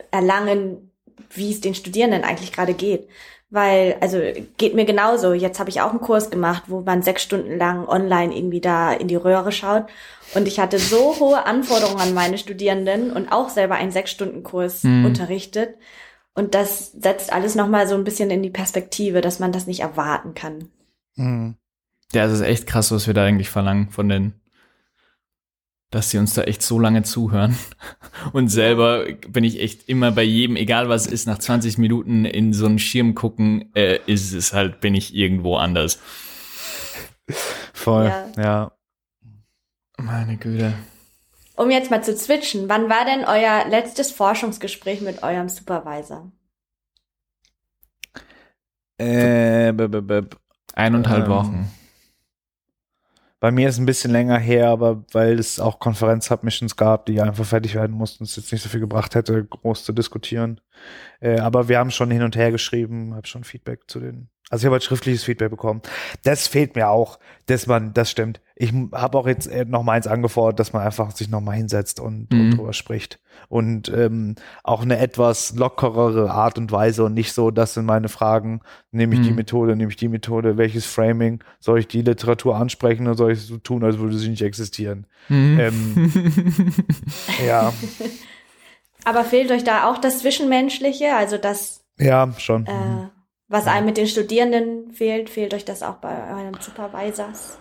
erlangen, wie es den Studierenden eigentlich gerade geht. Weil, also geht mir genauso. Jetzt habe ich auch einen Kurs gemacht, wo man sechs Stunden lang online irgendwie da in die Röhre schaut. Und ich hatte so hohe Anforderungen an meine Studierenden und auch selber einen Sechs-Stunden-Kurs Mhm. unterrichtet. Und das setzt alles nochmal so ein bisschen in die Perspektive, dass man das nicht erwarten kann. Mhm. Ja, es ist echt krass, was wir da eigentlich verlangen von den, dass sie uns da echt so lange zuhören. Und selber bin ich echt immer bei jedem, egal was ist, nach 20 Minuten in so einen Schirm gucken, äh, ist es halt, bin ich irgendwo anders. Voll, Ja. ja. Meine Güte. Um jetzt mal zu switchen, wann war denn euer letztes Forschungsgespräch mit eurem Supervisor? Äh, b -b -b Eineinhalb Ähm, Wochen. Bei mir ist ein bisschen länger her, aber weil es auch Konferenz-Submissions gab, die einfach fertig werden mussten, es jetzt nicht so viel gebracht hätte, groß zu diskutieren. Äh, aber wir haben schon hin und her geschrieben, habe schon Feedback zu den. Also ich habe halt schriftliches Feedback bekommen. Das fehlt mir auch, dass man, das stimmt. Ich habe auch jetzt äh, noch mal eins angefordert, dass man einfach sich noch mal hinsetzt und, und Mhm. drüber spricht. Und ähm, auch eine etwas lockerere Art und Weise und nicht so, das sind meine Fragen, nehme ich die Mhm. Methode, nehme ich die Methode, welches Framing, soll ich die Literatur ansprechen oder soll ich so tun, als würde sie nicht existieren? Mhm. Ähm, ja, Aber fehlt euch da auch das Zwischenmenschliche, also das, ja, schon. äh, was einem mit den Studierenden fehlt, fehlt euch das auch bei eurem Supervisors?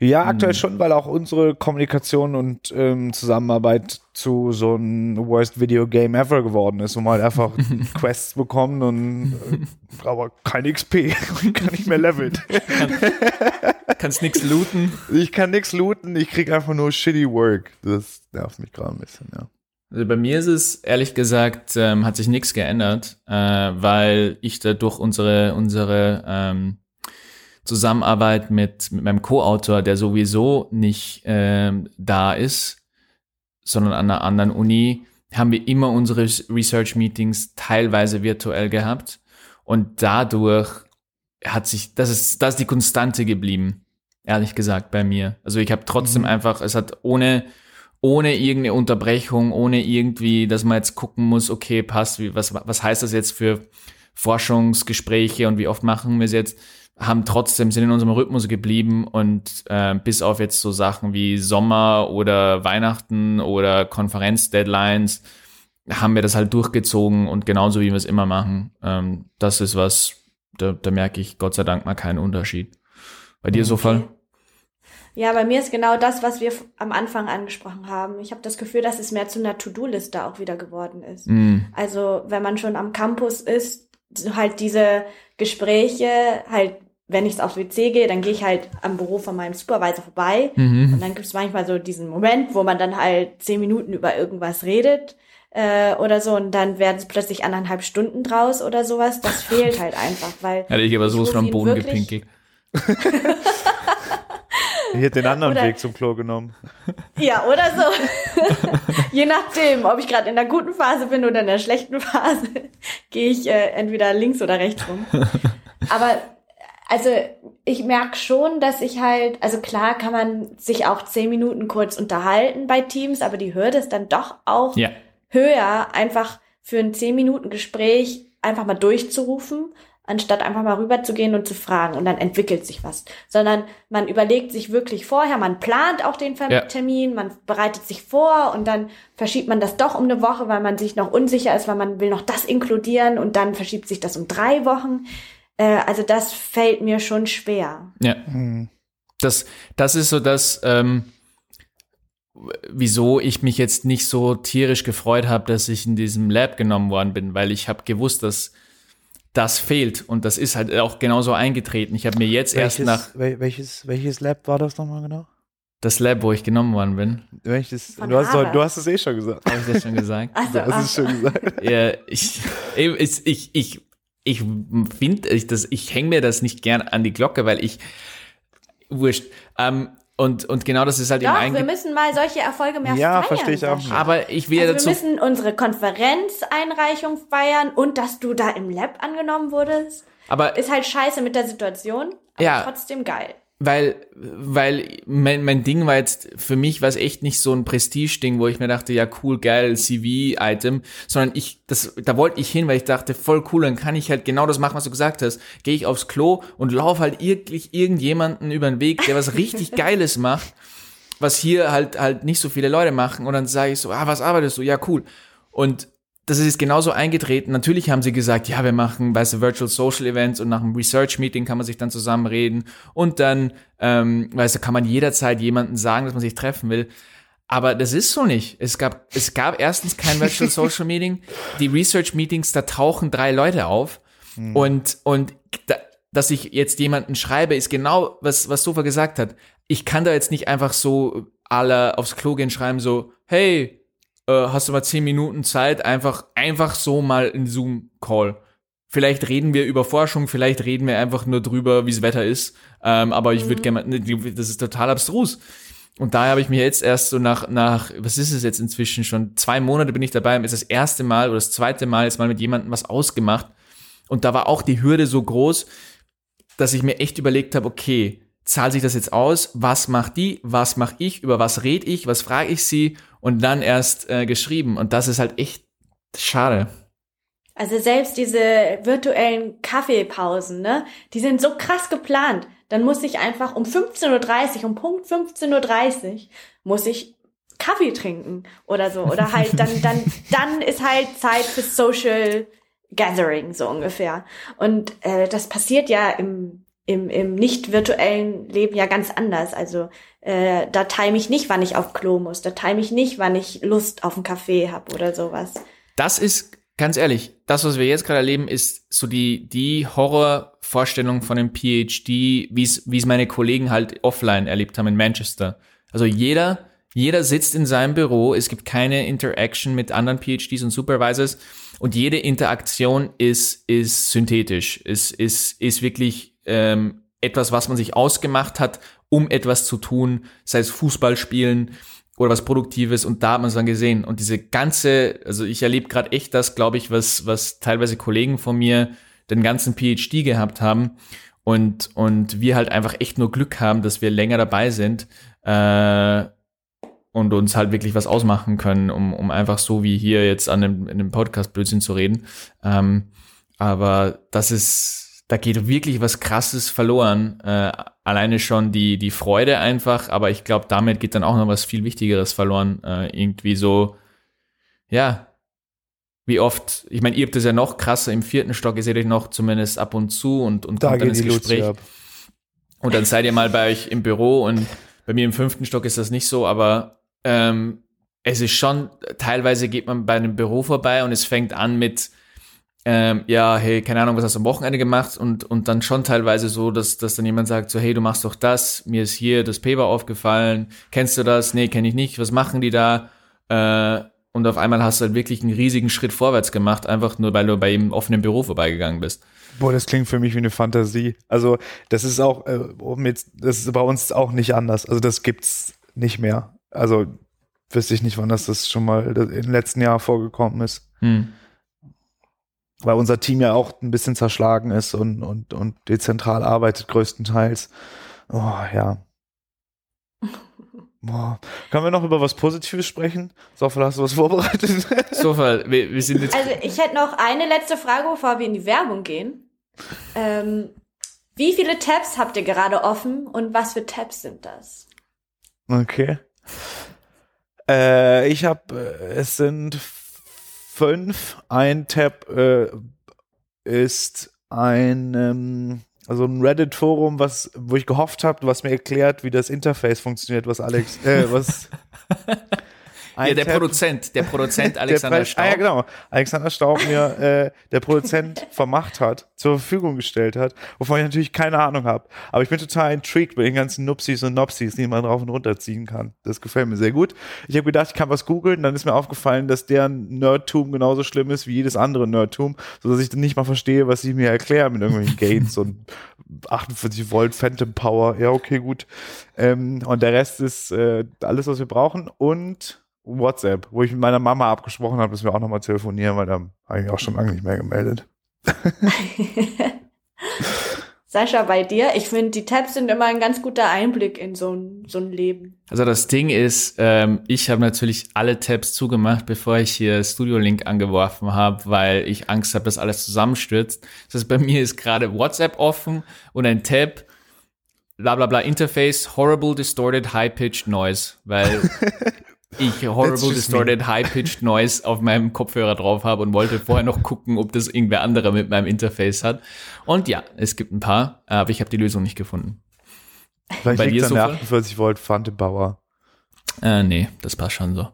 Ja, aktuell Mhm. schon, weil auch unsere Kommunikation und ähm, Zusammenarbeit zu so einem Worst Video Game ever geworden ist, wo man halt einfach Quests bekommt und äh, aber kein XP und kann nicht mehr leveln. Kannst nix looten. Ich kann nichts looten, ich krieg einfach nur shitty work. Das nervt mich gerade ein bisschen, ja. Also bei mir ist es ehrlich gesagt, ähm, hat sich nichts geändert, äh, weil ich da durch unsere, unsere ähm, Zusammenarbeit mit, mit meinem Co-Autor, der sowieso nicht ähm, da ist, sondern an einer anderen Uni, haben wir immer unsere Research-Meetings teilweise virtuell gehabt. Und dadurch hat sich, das ist, das ist die Konstante geblieben, ehrlich gesagt, bei mir. Also ich habe trotzdem Mhm. einfach, es hat ohne, ohne irgendeine Unterbrechung, ohne irgendwie, dass man jetzt gucken muss, okay, passt, wie, was, was heißt das jetzt für Forschungsgespräche und wie oft machen wir es jetzt, haben trotzdem, sind in unserem Rhythmus geblieben und äh, bis auf jetzt so Sachen wie Sommer oder Weihnachten oder Konferenzdeadlines haben wir das halt durchgezogen und genauso wie wir es immer machen. Ähm, das ist was, da, da merke ich Gott sei Dank mal keinen Unterschied. Bei dir so Fall? Ja, bei mir ist genau das, was wir am Anfang angesprochen haben. Ich habe das Gefühl, dass es mehr zu einer To-Do-Liste auch wieder geworden ist. Mm, Also wenn man schon am Campus ist, halt diese Gespräche, halt, wenn ich aufs WC gehe, dann gehe ich halt am Büro von meinem Supervisor vorbei. mhm. Und dann gibt es manchmal so diesen Moment, wo man dann halt zehn Minuten über irgendwas redet äh, oder so und dann werden es plötzlich anderthalb Stunden draus oder sowas. Das fehlt halt einfach, weil Hätte ich aber sowas vom ihn Boden gepinkelt. Ich hätte den anderen Oder- Weg zum Klo genommen. Ja, oder so. Je nachdem, ob ich gerade in der guten Phase bin oder in der schlechten Phase, gehe ich äh, entweder links oder rechts rum. Aber also ich merke schon, dass ich halt, also klar kann man sich auch zehn Minuten kurz unterhalten bei Teams, aber die Hürde ist dann doch auch Ja. höher, einfach für ein zehn Minuten Gespräch einfach mal durchzurufen, anstatt einfach mal rüberzugehen und zu fragen und dann entwickelt sich was. Sondern man überlegt sich wirklich vorher, man plant auch den Ver- Ja. Termin, man bereitet sich vor und dann verschiebt man das doch um eine Woche, weil man sich noch unsicher ist, weil man will noch das inkludieren und dann verschiebt sich das um drei Wochen. Äh, also das fällt mir schon schwer. Ja. Hm. Das, das ist so das, ähm, wieso ich mich jetzt nicht so tierisch gefreut habe, dass ich in diesem Lab genommen worden bin, weil ich habe gewusst, dass das fehlt und das ist halt auch genauso eingetreten. Ich habe mir jetzt erst nach wel- welches, welches Lab war das nochmal genau? das Lab, wo ich genommen worden bin, Welches, du, hast, du hast es eh schon gesagt. habe ich das schon gesagt. Also, Du hast es schon gesagt. ja, ich, eben, ist- ich, ich, ich finde, ich, das- ich hänge mir das nicht gern an die Glocke, weil ich, wurscht. Ähm, und, und genau das ist halt doch, eben wir einge... müssen mal solche Erfolge mehr Ja, feiern. verstehe ich auch. Sascha. Aber ich will Also dazu... wir müssen unsere Konferenzeinreichung feiern und dass du da im Lab angenommen wurdest. aber Ist halt scheiße mit der Situation, aber Ja. trotzdem geil. Weil, weil mein, mein Ding war jetzt, für mich war es echt nicht so ein Prestige-Ding, wo ich mir dachte, ja cool, geil, CV-Item, sondern ich, das, da wollte ich hin, weil ich dachte, voll cool, dann kann ich halt genau das machen, was du gesagt hast. Gehe ich aufs Klo und laufe halt wirklich irgendjemanden über den Weg, der was richtig Geiles macht, was hier halt halt nicht so viele Leute machen und dann sage ich so, ah, was arbeitest du? Ja, cool. Und das ist genauso eingetreten. Natürlich haben sie gesagt, ja, wir machen, weißt du, Virtual Social Events und nach einem Research Meeting kann man sich dann zusammenreden und dann, ähm, weißt du, kann man jederzeit jemanden sagen, dass man sich treffen will. Aber das ist so nicht. Es gab, es gab erstens kein Virtual Social Meeting. Die Research Meetings, da tauchen drei Leute auf mhm. und, und da, dass ich jetzt jemanden schreibe, ist genau, was, was Sofa gesagt hat. Ich kann da jetzt nicht einfach so alle aufs Klo gehen schreiben, so, hey, äh, hast du mal zehn Minuten Zeit, einfach, einfach so mal in Zoom-Call. Vielleicht reden wir über Forschung, vielleicht reden wir einfach nur drüber, wie das Wetter ist. Ähm, aber ich würde mhm. gerne, das ist total abstrus. Und daher habe ich mir jetzt erst so nach, nach, was ist es jetzt inzwischen schon? Zwei Monate bin ich dabei, ist das erste Mal oder das zweite Mal jetzt mal mit jemandem was ausgemacht. Und da war auch die Hürde so groß, dass ich mir echt überlegt habe, okay, zahlt sich das jetzt aus? Was macht die? Was mache ich? Über was rede ich? Was frage ich sie? Und dann erst äh, geschrieben. Und das ist halt echt schade. Also selbst diese virtuellen Kaffeepausen, ne, die sind so krass geplant. Dann muss ich einfach um 15.30 Uhr, um Punkt 15.30 Uhr, muss ich Kaffee trinken oder so. Oder halt dann, dann, dann ist halt Zeit für Social Gathering, so ungefähr. Und äh, das passiert ja im im, im nicht virtuellen Leben ja ganz anders. Also äh, da time ich nicht, wann ich auf Klo muss. Da time ich nicht, wann ich Lust auf einen Kaffee habe oder sowas. Das ist ganz ehrlich, das, was wir jetzt gerade erleben, ist so die die Horrorvorstellung von einem PhD, wie es wie es meine Kollegen halt offline erlebt haben in Manchester. Also jeder jeder sitzt in seinem Büro, es gibt keine Interaction mit anderen PhDs und Supervisors und jede Interaktion ist ist synthetisch, ist ist ist wirklich ähm, etwas, was man sich ausgemacht hat, um etwas zu tun, sei es Fußball spielen oder was Produktives und da hat man es dann gesehen. Und diese ganze, also ich erlebe gerade echt das, glaube ich, was, was teilweise Kollegen von mir den ganzen PhD gehabt haben und, und wir halt einfach echt nur Glück haben, dass wir länger dabei sind äh, und uns halt wirklich was ausmachen können, um, um einfach so wie hier jetzt an dem, in dem Podcast Blödsinn zu reden. Ähm, aber das ist, da geht wirklich was Krasses verloren. Äh, alleine schon die, die Freude einfach, aber ich glaube, damit geht dann auch noch was viel Wichtigeres verloren. Äh, irgendwie so, ja, wie oft, ich meine, ihr habt das ja noch krasser im vierten Stock, ihr seht euch noch zumindest ab und zu und, und da kommt dann ins Gespräch. Und dann seid ihr mal bei euch im Büro und bei mir im fünften Stock ist das nicht so, aber ähm, es ist schon, teilweise geht man bei einem Büro vorbei und es fängt an mit, ähm, ja, hey, keine Ahnung, was hast du am Wochenende gemacht? Und, und dann schon teilweise so, dass, dass dann jemand sagt, so, hey, du machst doch das, mir ist hier das Paper aufgefallen, kennst du das? Nee, kenne ich nicht, was machen die da? Äh, und auf einmal hast du halt wirklich einen riesigen Schritt vorwärts gemacht, einfach nur, weil du bei ihm offenen Büro vorbeigegangen bist. Boah, das klingt für mich wie eine Fantasie. Also, das ist auch, äh, um jetzt, das ist bei uns auch nicht anders. Also, das gibt's nicht mehr. Also, wüsste ich nicht, wann das, das schon mal im letzten Jahr vorgekommen ist. Hm weil unser Team ja auch ein bisschen zerschlagen ist und, und, und dezentral arbeitet größtenteils. Oh, ja. Boah. Können wir noch über was Positives sprechen? Sofal, hast du was vorbereitet? Sofal, wir, wir sind jetzt. Also, ich hätte noch eine letzte Frage, bevor wir in die Werbung gehen. Ähm, wie viele Tabs habt ihr gerade offen und was für Tabs sind das? Okay. Äh, ich habe, äh, es sind fünf. Ein Tab äh, ist ein, ähm, also ein Reddit-Forum, was, wo ich gehofft habe, was mir erklärt, wie das Interface funktioniert, was Alex, äh, was ja, der Tab, Produzent, der Produzent Alexander der Staub. Ah, ja, genau. Alexander Staub mir, äh, der Produzent vermacht hat, zur Verfügung gestellt hat, wovon ich natürlich keine Ahnung habe. Aber ich bin total intrigued bei den ganzen Nupsis und Nopsis, die man drauf und runter ziehen kann. Das gefällt mir sehr gut. Ich habe gedacht, ich kann was googeln, dann ist mir aufgefallen, dass deren Nerdtum genauso schlimm ist wie jedes andere Nerdtum, sodass ich dann nicht mal verstehe, was sie mir erklären mit irgendwelchen Gates und 48 Volt Phantom Power. Ja, okay, gut. Ähm, und der Rest ist äh, alles, was wir brauchen. Und WhatsApp, wo ich mit meiner Mama abgesprochen habe, dass wir auch nochmal telefonieren, weil da habe ich auch schon lange nicht mehr gemeldet. Sascha, bei dir? Ich finde, die Tabs sind immer ein ganz guter Einblick in so ein, so ein Leben. Also das Ding ist, ähm, ich habe natürlich alle Tabs zugemacht, bevor ich hier Studio Link angeworfen habe, weil ich Angst habe, dass alles zusammenstürzt. Das heißt, bei mir ist gerade WhatsApp offen und ein Tab, bla bla bla Interface, horrible distorted high-pitched noise, weil ich horrible distorted high-pitched noise auf meinem Kopfhörer drauf habe und wollte vorher noch gucken, ob das irgendwer anderer mit meinem Interface hat. Und ja, es gibt ein paar, aber ich habe die Lösung nicht gefunden. Vielleicht Bei liegt dir an der viel? 48 Volt Fantebauer. Äh, nee, das passt schon so.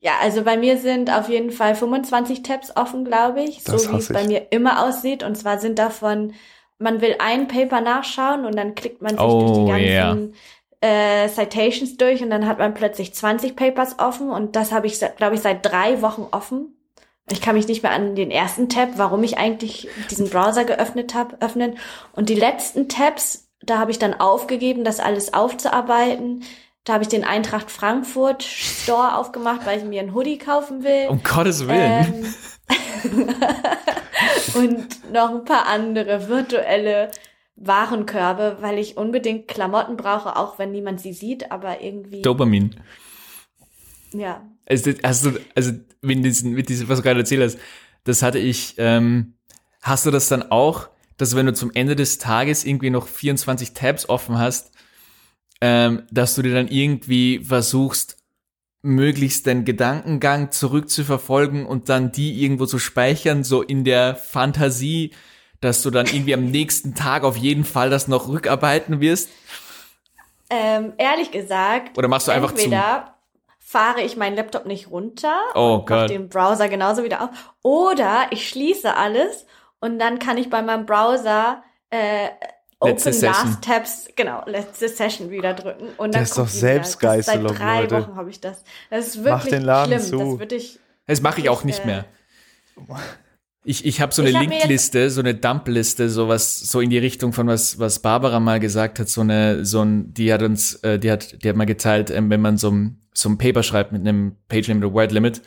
Ja, also bei mir sind auf jeden Fall 25 Tabs offen, glaube ich, Das so wie es bei mir immer aussieht. Und zwar sind davon, man will ein Paper nachschauen und dann klickt man sich Oh, durch die yeah. Äh, Citations durch und dann hat man plötzlich 20 Papers offen und das habe ich, glaube ich, seit drei Wochen offen. Ich kann mich nicht mehr an den ersten Tab, warum ich eigentlich diesen Browser geöffnet habe, öffnen. Und die letzten Tabs, da habe ich dann aufgegeben, das alles aufzuarbeiten. Da habe ich den Eintracht Frankfurt Store aufgemacht, weil ich mir einen Hoodie kaufen will. Um Gottes Willen. Ähm, und noch ein paar andere virtuelle Warenkörbe, weil ich unbedingt Klamotten brauche, auch wenn niemand sie sieht, aber irgendwie, Dopamin. ja. Also, hast du, also, wenn diesen, mit diesem, was du gerade erzählt hast, das hatte ich, ähm, hast du das dann auch, dass wenn du zum Ende des Tages irgendwie noch 24 Tabs offen hast, ähm, dass du dir dann irgendwie versuchst, möglichst den Gedankengang zurückzuverfolgen und dann die irgendwo zu speichern, so in der Fantasie, dass du dann irgendwie am nächsten Tag auf jeden Fall das noch rückarbeiten wirst? Ähm, ehrlich gesagt, Oder machst du einfach zu? entweder fahre ich meinen Laptop nicht runter Oh und mach Gott. den Browser genauso wieder auf, oder ich schließe alles und dann kann ich bei meinem Browser äh, Letzte Open Session. Last Tabs, genau, letzte Session wieder drücken. Und dann Das ist doch Selbstgeißelung, Seit drei Leute. Wochen habe ich das. Das ist Mach wirklich den Laden schlimm. zu. Das würde ich. Das mache ich auch Ich, nicht äh, mehr. Ich, ich habe so eine Linkliste, so eine Dump-Liste, sowas, so in die Richtung von was, was Barbara mal gesagt hat, so eine, so ein, die hat uns, äh, die hat, die hat mal geteilt, ähm, wenn man so ein, so ein Paper schreibt mit einem Page Limit oder Word Limit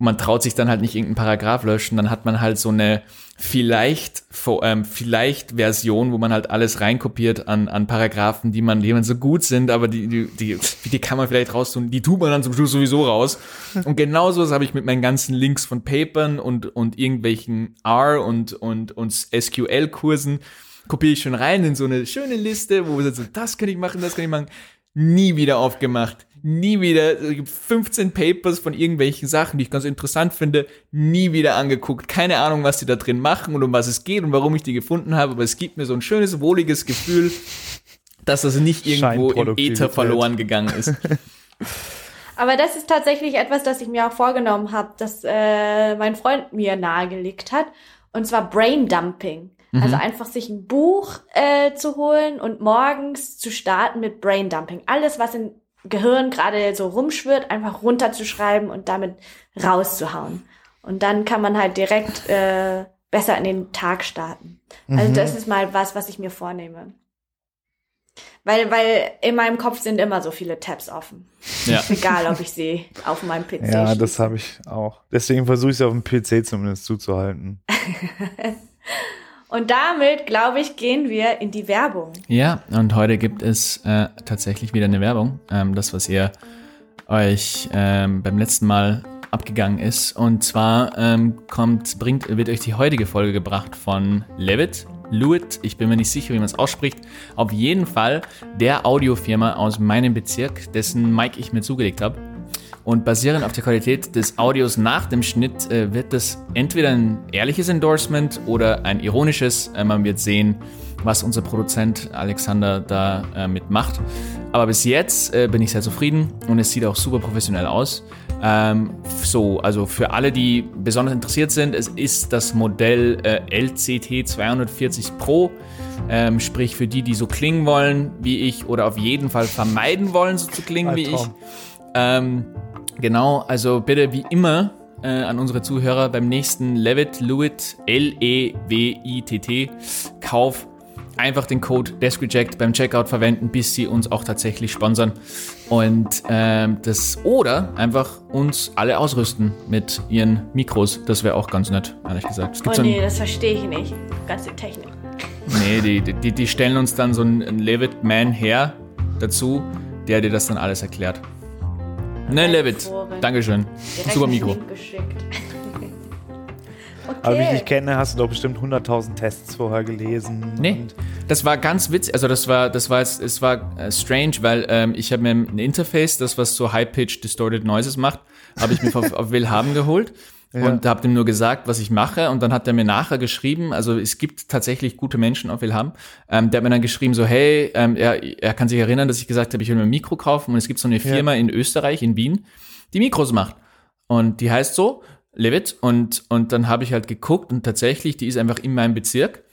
und man traut sich dann halt nicht irgendeinen Paragraph löschen, dann hat man halt so eine vielleicht, ähm, vielleicht Version, wo man halt alles reinkopiert an, an Paragraphen, die man, die man so gut sind, aber die, die, die, die kann man vielleicht raus tun, die tut man dann zum Schluss sowieso raus. Und genauso habe ich mit meinen ganzen Links von Papern und, und irgendwelchen R und, und, und SQL-Kursen kopiere ich schon rein in so eine schöne Liste, wo wir so, das kann ich machen, das kann ich machen. Nie wieder aufgemacht. Nie wieder, es gibt 15 Papers von irgendwelchen Sachen, die ich ganz interessant finde, nie wieder angeguckt. Keine Ahnung, was die da drin machen und um was es geht und warum ich die gefunden habe, aber es gibt mir so ein schönes, wohliges Gefühl, dass das nicht irgendwo im. Äther verloren gegangen ist. Aber das ist tatsächlich etwas, das ich mir auch vorgenommen habe, das äh, mein Freund mir nahegelegt hat. Und zwar Brain Dumping. Also einfach sich ein Buch äh, zu holen und morgens zu starten mit Brain Dumping. Alles, was im Gehirn gerade so rumschwirrt, einfach runterzuschreiben und damit rauszuhauen. Und dann kann man halt direkt äh, besser in den Tag starten. Also das ist mal was, was ich mir vornehme. Weil, weil in meinem Kopf sind immer so viele Tabs offen. Ja. Egal, ob ich sie auf meinem PC Ja, schließe. das habe ich auch. Deswegen versuche ich es auf dem PC zumindest zuzuhalten. Und damit, glaube ich, gehen wir in die Werbung. Ja, und heute gibt es äh, tatsächlich wieder eine Werbung. Ähm, das, was ihr euch ähm, beim letzten Mal abgegangen ist. Und zwar ähm, kommt, bringt, wird euch die heutige Folge gebracht von Levitt. Lewitt, ich bin mir nicht sicher, wie man es ausspricht. Auf jeden Fall der Audiofirma aus meinem Bezirk, dessen Mic ich mir zugelegt habe. Und basierend auf der Qualität des Audios nach dem Schnitt äh, wird das entweder ein ehrliches Endorsement oder ein ironisches. Äh, man wird sehen, was unser Produzent Alexander da äh, mitmacht. Aber bis jetzt äh, bin ich sehr zufrieden und es sieht auch super professionell aus. Ähm, so, also für alle, die besonders interessiert sind, es ist das Modell äh, LCT 240 Pro. Ähm, sprich für die, die so klingen wollen wie ich oder auf jeden Fall vermeiden wollen, so zu klingen wie ich. Ähm, genau, also bitte wie immer äh, an unsere Zuhörer beim nächsten Levitt, Lewitt, L-E-W-I-T-T, Kauf einfach den Code DeskReject beim Checkout verwenden, bis sie uns auch tatsächlich sponsern. Und ähm, das oder einfach uns alle ausrüsten mit ihren Mikros. Das wäre auch ganz nett, ehrlich gesagt. Es Oh gibt so nee, das verstehe ich nicht. Ganze Technik. Nee, die, die, die stellen uns dann so einen Levitt Man her dazu, der dir das dann alles erklärt. Ne, Levitt. Dankeschön. Direkt Super Mikro. Geschickt. Aber wie ich okay. dich kenne, hast du doch bestimmt 100.000 Tests vorher gelesen. Nee, Und das war ganz witzig. Also das war, das war jetzt, es war äh, strange, weil ähm, ich habe mir ein Interface, das was so High-Pitch Distorted Noises macht, habe ich mir auf, auf Willhaben geholt und habe dem nur gesagt, was ich mache. Und dann hat er mir nachher geschrieben, also es gibt tatsächlich gute Menschen auf Willhaben, ähm, der hat mir dann geschrieben so, hey, ähm, er, er kann sich erinnern, dass ich gesagt habe, ich will mir ein Mikro kaufen. Und es gibt so eine Firma in Österreich, in Wien, die Mikros macht. Und die heißt so, Levitt und, und dann habe ich halt geguckt und tatsächlich, die ist einfach in meinem Bezirk.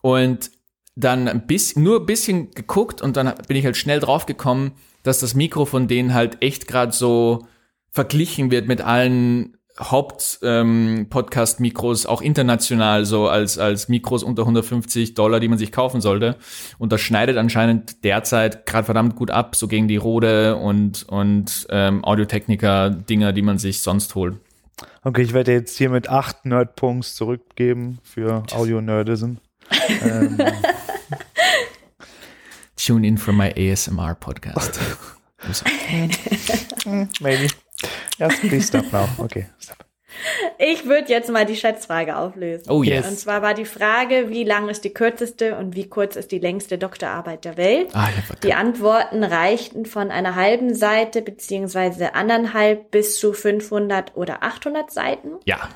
Und dann ein bisschen, nur ein bisschen geguckt und dann bin ich halt schnell drauf gekommen, dass das Mikro von denen halt echt gerade so verglichen wird mit allen Haupt-Podcast-Mikros, auch international so als, als Mikros unter 150 Dollar, die man sich kaufen sollte. Und das schneidet anscheinend derzeit gerade verdammt gut ab, so gegen die Rode und, und ähm, Audiotechniker-Dinger, die man sich sonst holt. Okay, ich werde jetzt hier mit acht Nerdpunkts zurückgeben für Audio-Nerdism. ähm, Tune in for my ASMR podcast. maybe. Yes, please stop now. Okay, stop. Ich würde jetzt mal die Schätzfrage auflösen. Oh yes. Und zwar war die Frage, wie lang ist die kürzeste und wie kurz ist die längste Doktorarbeit der Welt? Ah, ich hab Die Antworten reichten von einer halben Seite beziehungsweise anderthalb bis zu 500 oder 800 Seiten. ja.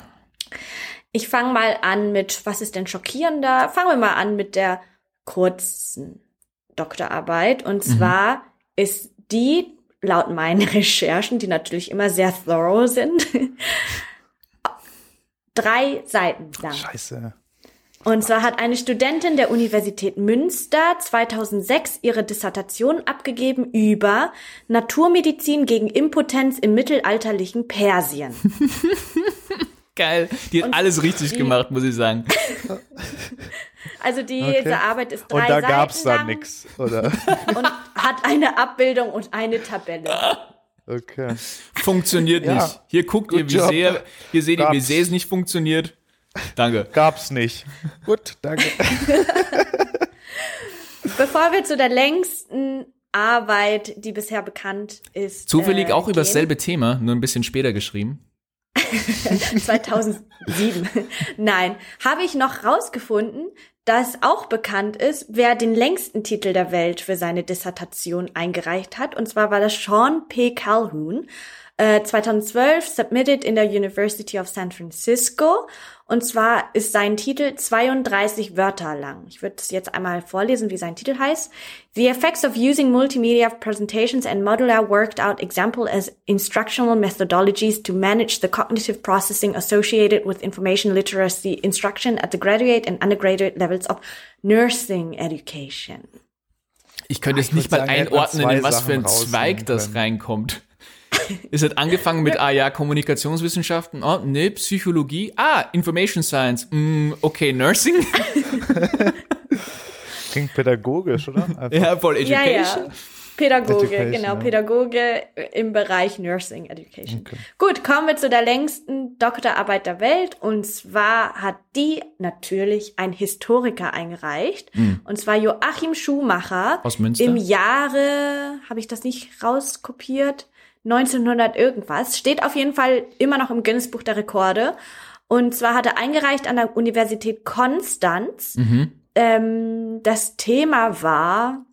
Ich fange mal an mit, was ist denn schockierender? Fangen wir mal an mit der kurzen Doktorarbeit. Und zwar ist die, laut meinen Recherchen, die natürlich immer sehr thorough sind, drei Seiten lang. Scheiße. Und zwar hat eine Studentin der Universität Münster 2006 ihre Dissertation abgegeben über Naturmedizin gegen Impotenz im mittelalterlichen Persien. Geil. Die hat Und alles richtig die- gemacht, muss ich sagen. Also diese Okay. Arbeit ist drei Und da Seiten gab's dann lang nix, oder? und hat eine Abbildung und eine Tabelle. Okay. Funktioniert Ja. nicht. Hier guckt ihr, wie job. sehr, hier seht ihr, wie Gab's. sehr es nicht funktioniert. Danke. Gab's nicht. Gut, danke. Bevor wir zu der längsten Arbeit, die bisher bekannt ist. Zufällig äh, auch über gehen. dasselbe Thema, nur ein bisschen später geschrieben. 2007. Nein, habe ich noch rausgefunden, dass auch bekannt ist, wer den längsten Titel der Welt für seine Dissertation eingereicht hat. Und zwar war das Sean P. Calhoun. Äh, 2012 submitted in der University of San Francisco. Und zwar ist sein Titel 32 Wörter lang. Ich würde es jetzt einmal vorlesen, wie sein Titel heißt. The effects of using multimedia presentations and modular worked out example as instructional methodologies to manage the cognitive processing associated with information literacy instruction at the graduate and undergraduate levels of nursing education. Ich könnte Ah, es ich nicht mal sagen, einordnen, in was für ein Zweig das reinkommt. Es hat angefangen mit, ah ja, Kommunikationswissenschaften, oh, nee, Psychologie, ah, Information Science, mm, okay, Nursing, Klingt pädagogisch, oder? Einfach. ja, voll Ja, Education. ja. Pädagoge, Education, genau, ja. Pädagoge im Bereich Nursing Education. Gut, kommen wir zu der längsten Doktorarbeit der Welt. Und zwar hat die natürlich ein Historiker eingereicht. Und zwar Joachim Schumacher. Aus Münster? Im Jahre, habe ich das nicht rauskopiert, 1900 irgendwas. Steht auf jeden Fall immer noch im Guinness Buch der Rekorde. Und zwar hat er eingereicht an der Universität Konstanz. Mhm. Ähm, das Thema war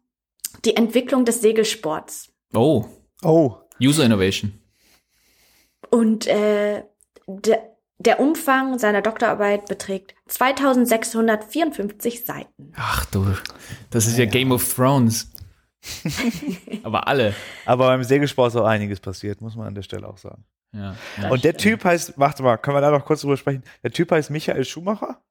die Entwicklung des Segelsports. Oh, Oh, User Innovation. Und äh, de, der Umfang seiner Doktorarbeit beträgt 2654 Seiten. Ach du, das ist ja, Game of Thrones. Aber alle. aber beim Segelsport ist auch einiges passiert, muss man an der Stelle auch sagen. Ja, ja. Und der Typ heißt, warte mal, können wir da noch kurz drüber sprechen? Der Typ heißt Michael Schumacher?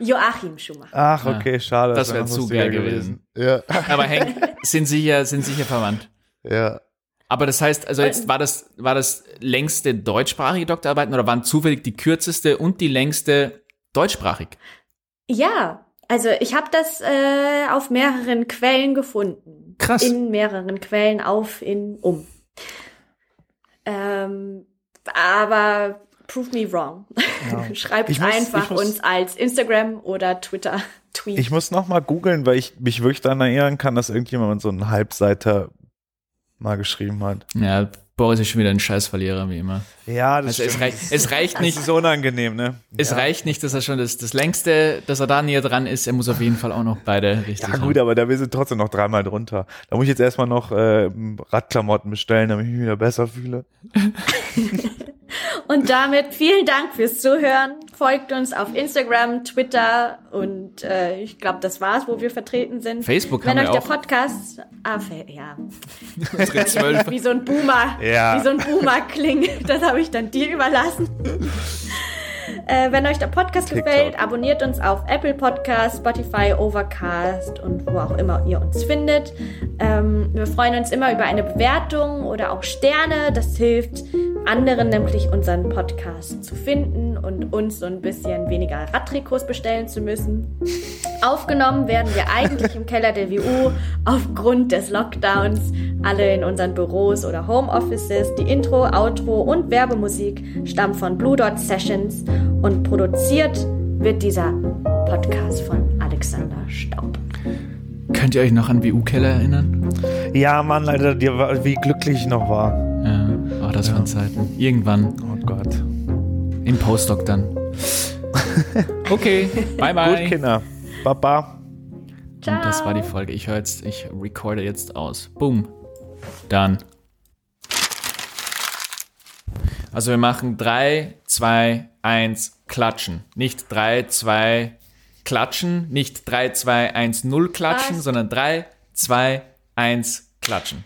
Joachim Schumacher. Ach, Ja. okay, schade. Das wär noch zu geil gewesen. Ja, Aber Hank, sind sicher, sind sicher verwandt. ja. Aber das heißt, also jetzt war das, war das längste deutschsprachige Doktorarbeiten oder waren zufällig die kürzeste und die längste deutschsprachig? Ja, also ich habe das äh, auf mehreren Quellen gefunden. Krass. In mehreren Quellen auf, in, um. Ähm, aber prove me wrong. Schreibt Ich muss- einfach muss- uns als Instagram oder Twitter Tweet. Ich muss noch mal googeln, weil ich mich wirklich daran erinnern kann, dass irgendjemand so einen Halbseiter mal geschrieben hat. Ja, Boris ist schon wieder ein Scheißverlierer, wie immer. Ja, das Also es, rei es reicht Das nicht, ist unangenehm, ne? es ja. reicht nicht, dass er schon das, das längste, dass er da näher dran ist. Er muss auf jeden Fall auch noch beide richtig Ja gut, aber da wir sind trotzdem noch dreimal drunter. Da muss ich jetzt erstmal noch äh, Radklamotten bestellen, damit ich mich wieder besser fühle. Und damit vielen Dank fürs Zuhören. Folgt uns auf Instagram, Twitter und äh, ich glaube, das war's, wo wir vertreten sind. Facebook Wenn haben euch wir der auch. Podcast, ah, ja, wie so ein Boomer, Ja. wie so ein Boomer klingt, das habe ich dann dir überlassen. Äh, wenn euch der Podcast TikTok. gefällt, abonniert uns auf Apple Podcast, Spotify, Overcast und wo auch immer ihr uns findet. Ähm, wir freuen uns immer über eine Bewertung oder auch Sterne. Das hilft anderen nämlich unseren Podcast zu finden und uns so ein bisschen weniger Radtrikots bestellen zu müssen. Aufgenommen werden wir eigentlich im Keller der WU aufgrund des Lockdowns. Alle in unseren Büros oder Homeoffices. Die Intro, Outro und Werbemusik stammen von Blue Dot Sessions und produziert wird dieser Podcast von Alexander Staub. Könnt ihr euch noch an WU-Keller erinnern? Ja, Mann, war, wie glücklich ich noch war. Ja, oh, das waren Zeiten. Irgendwann Oh Gott. im Postdoc dann. Okay, bye bye. Gut, Kinder. Baba. Ciao. Und das war die Folge. Ich höre jetzt, ich recorde jetzt aus. Boom. Dann. Also wir machen 3, 2, 1, klatschen. Nicht 3, 2, klatschen. Nicht 3, 2, 1, 0 klatschen, Was? sondern 3, 2, 1, klatschen.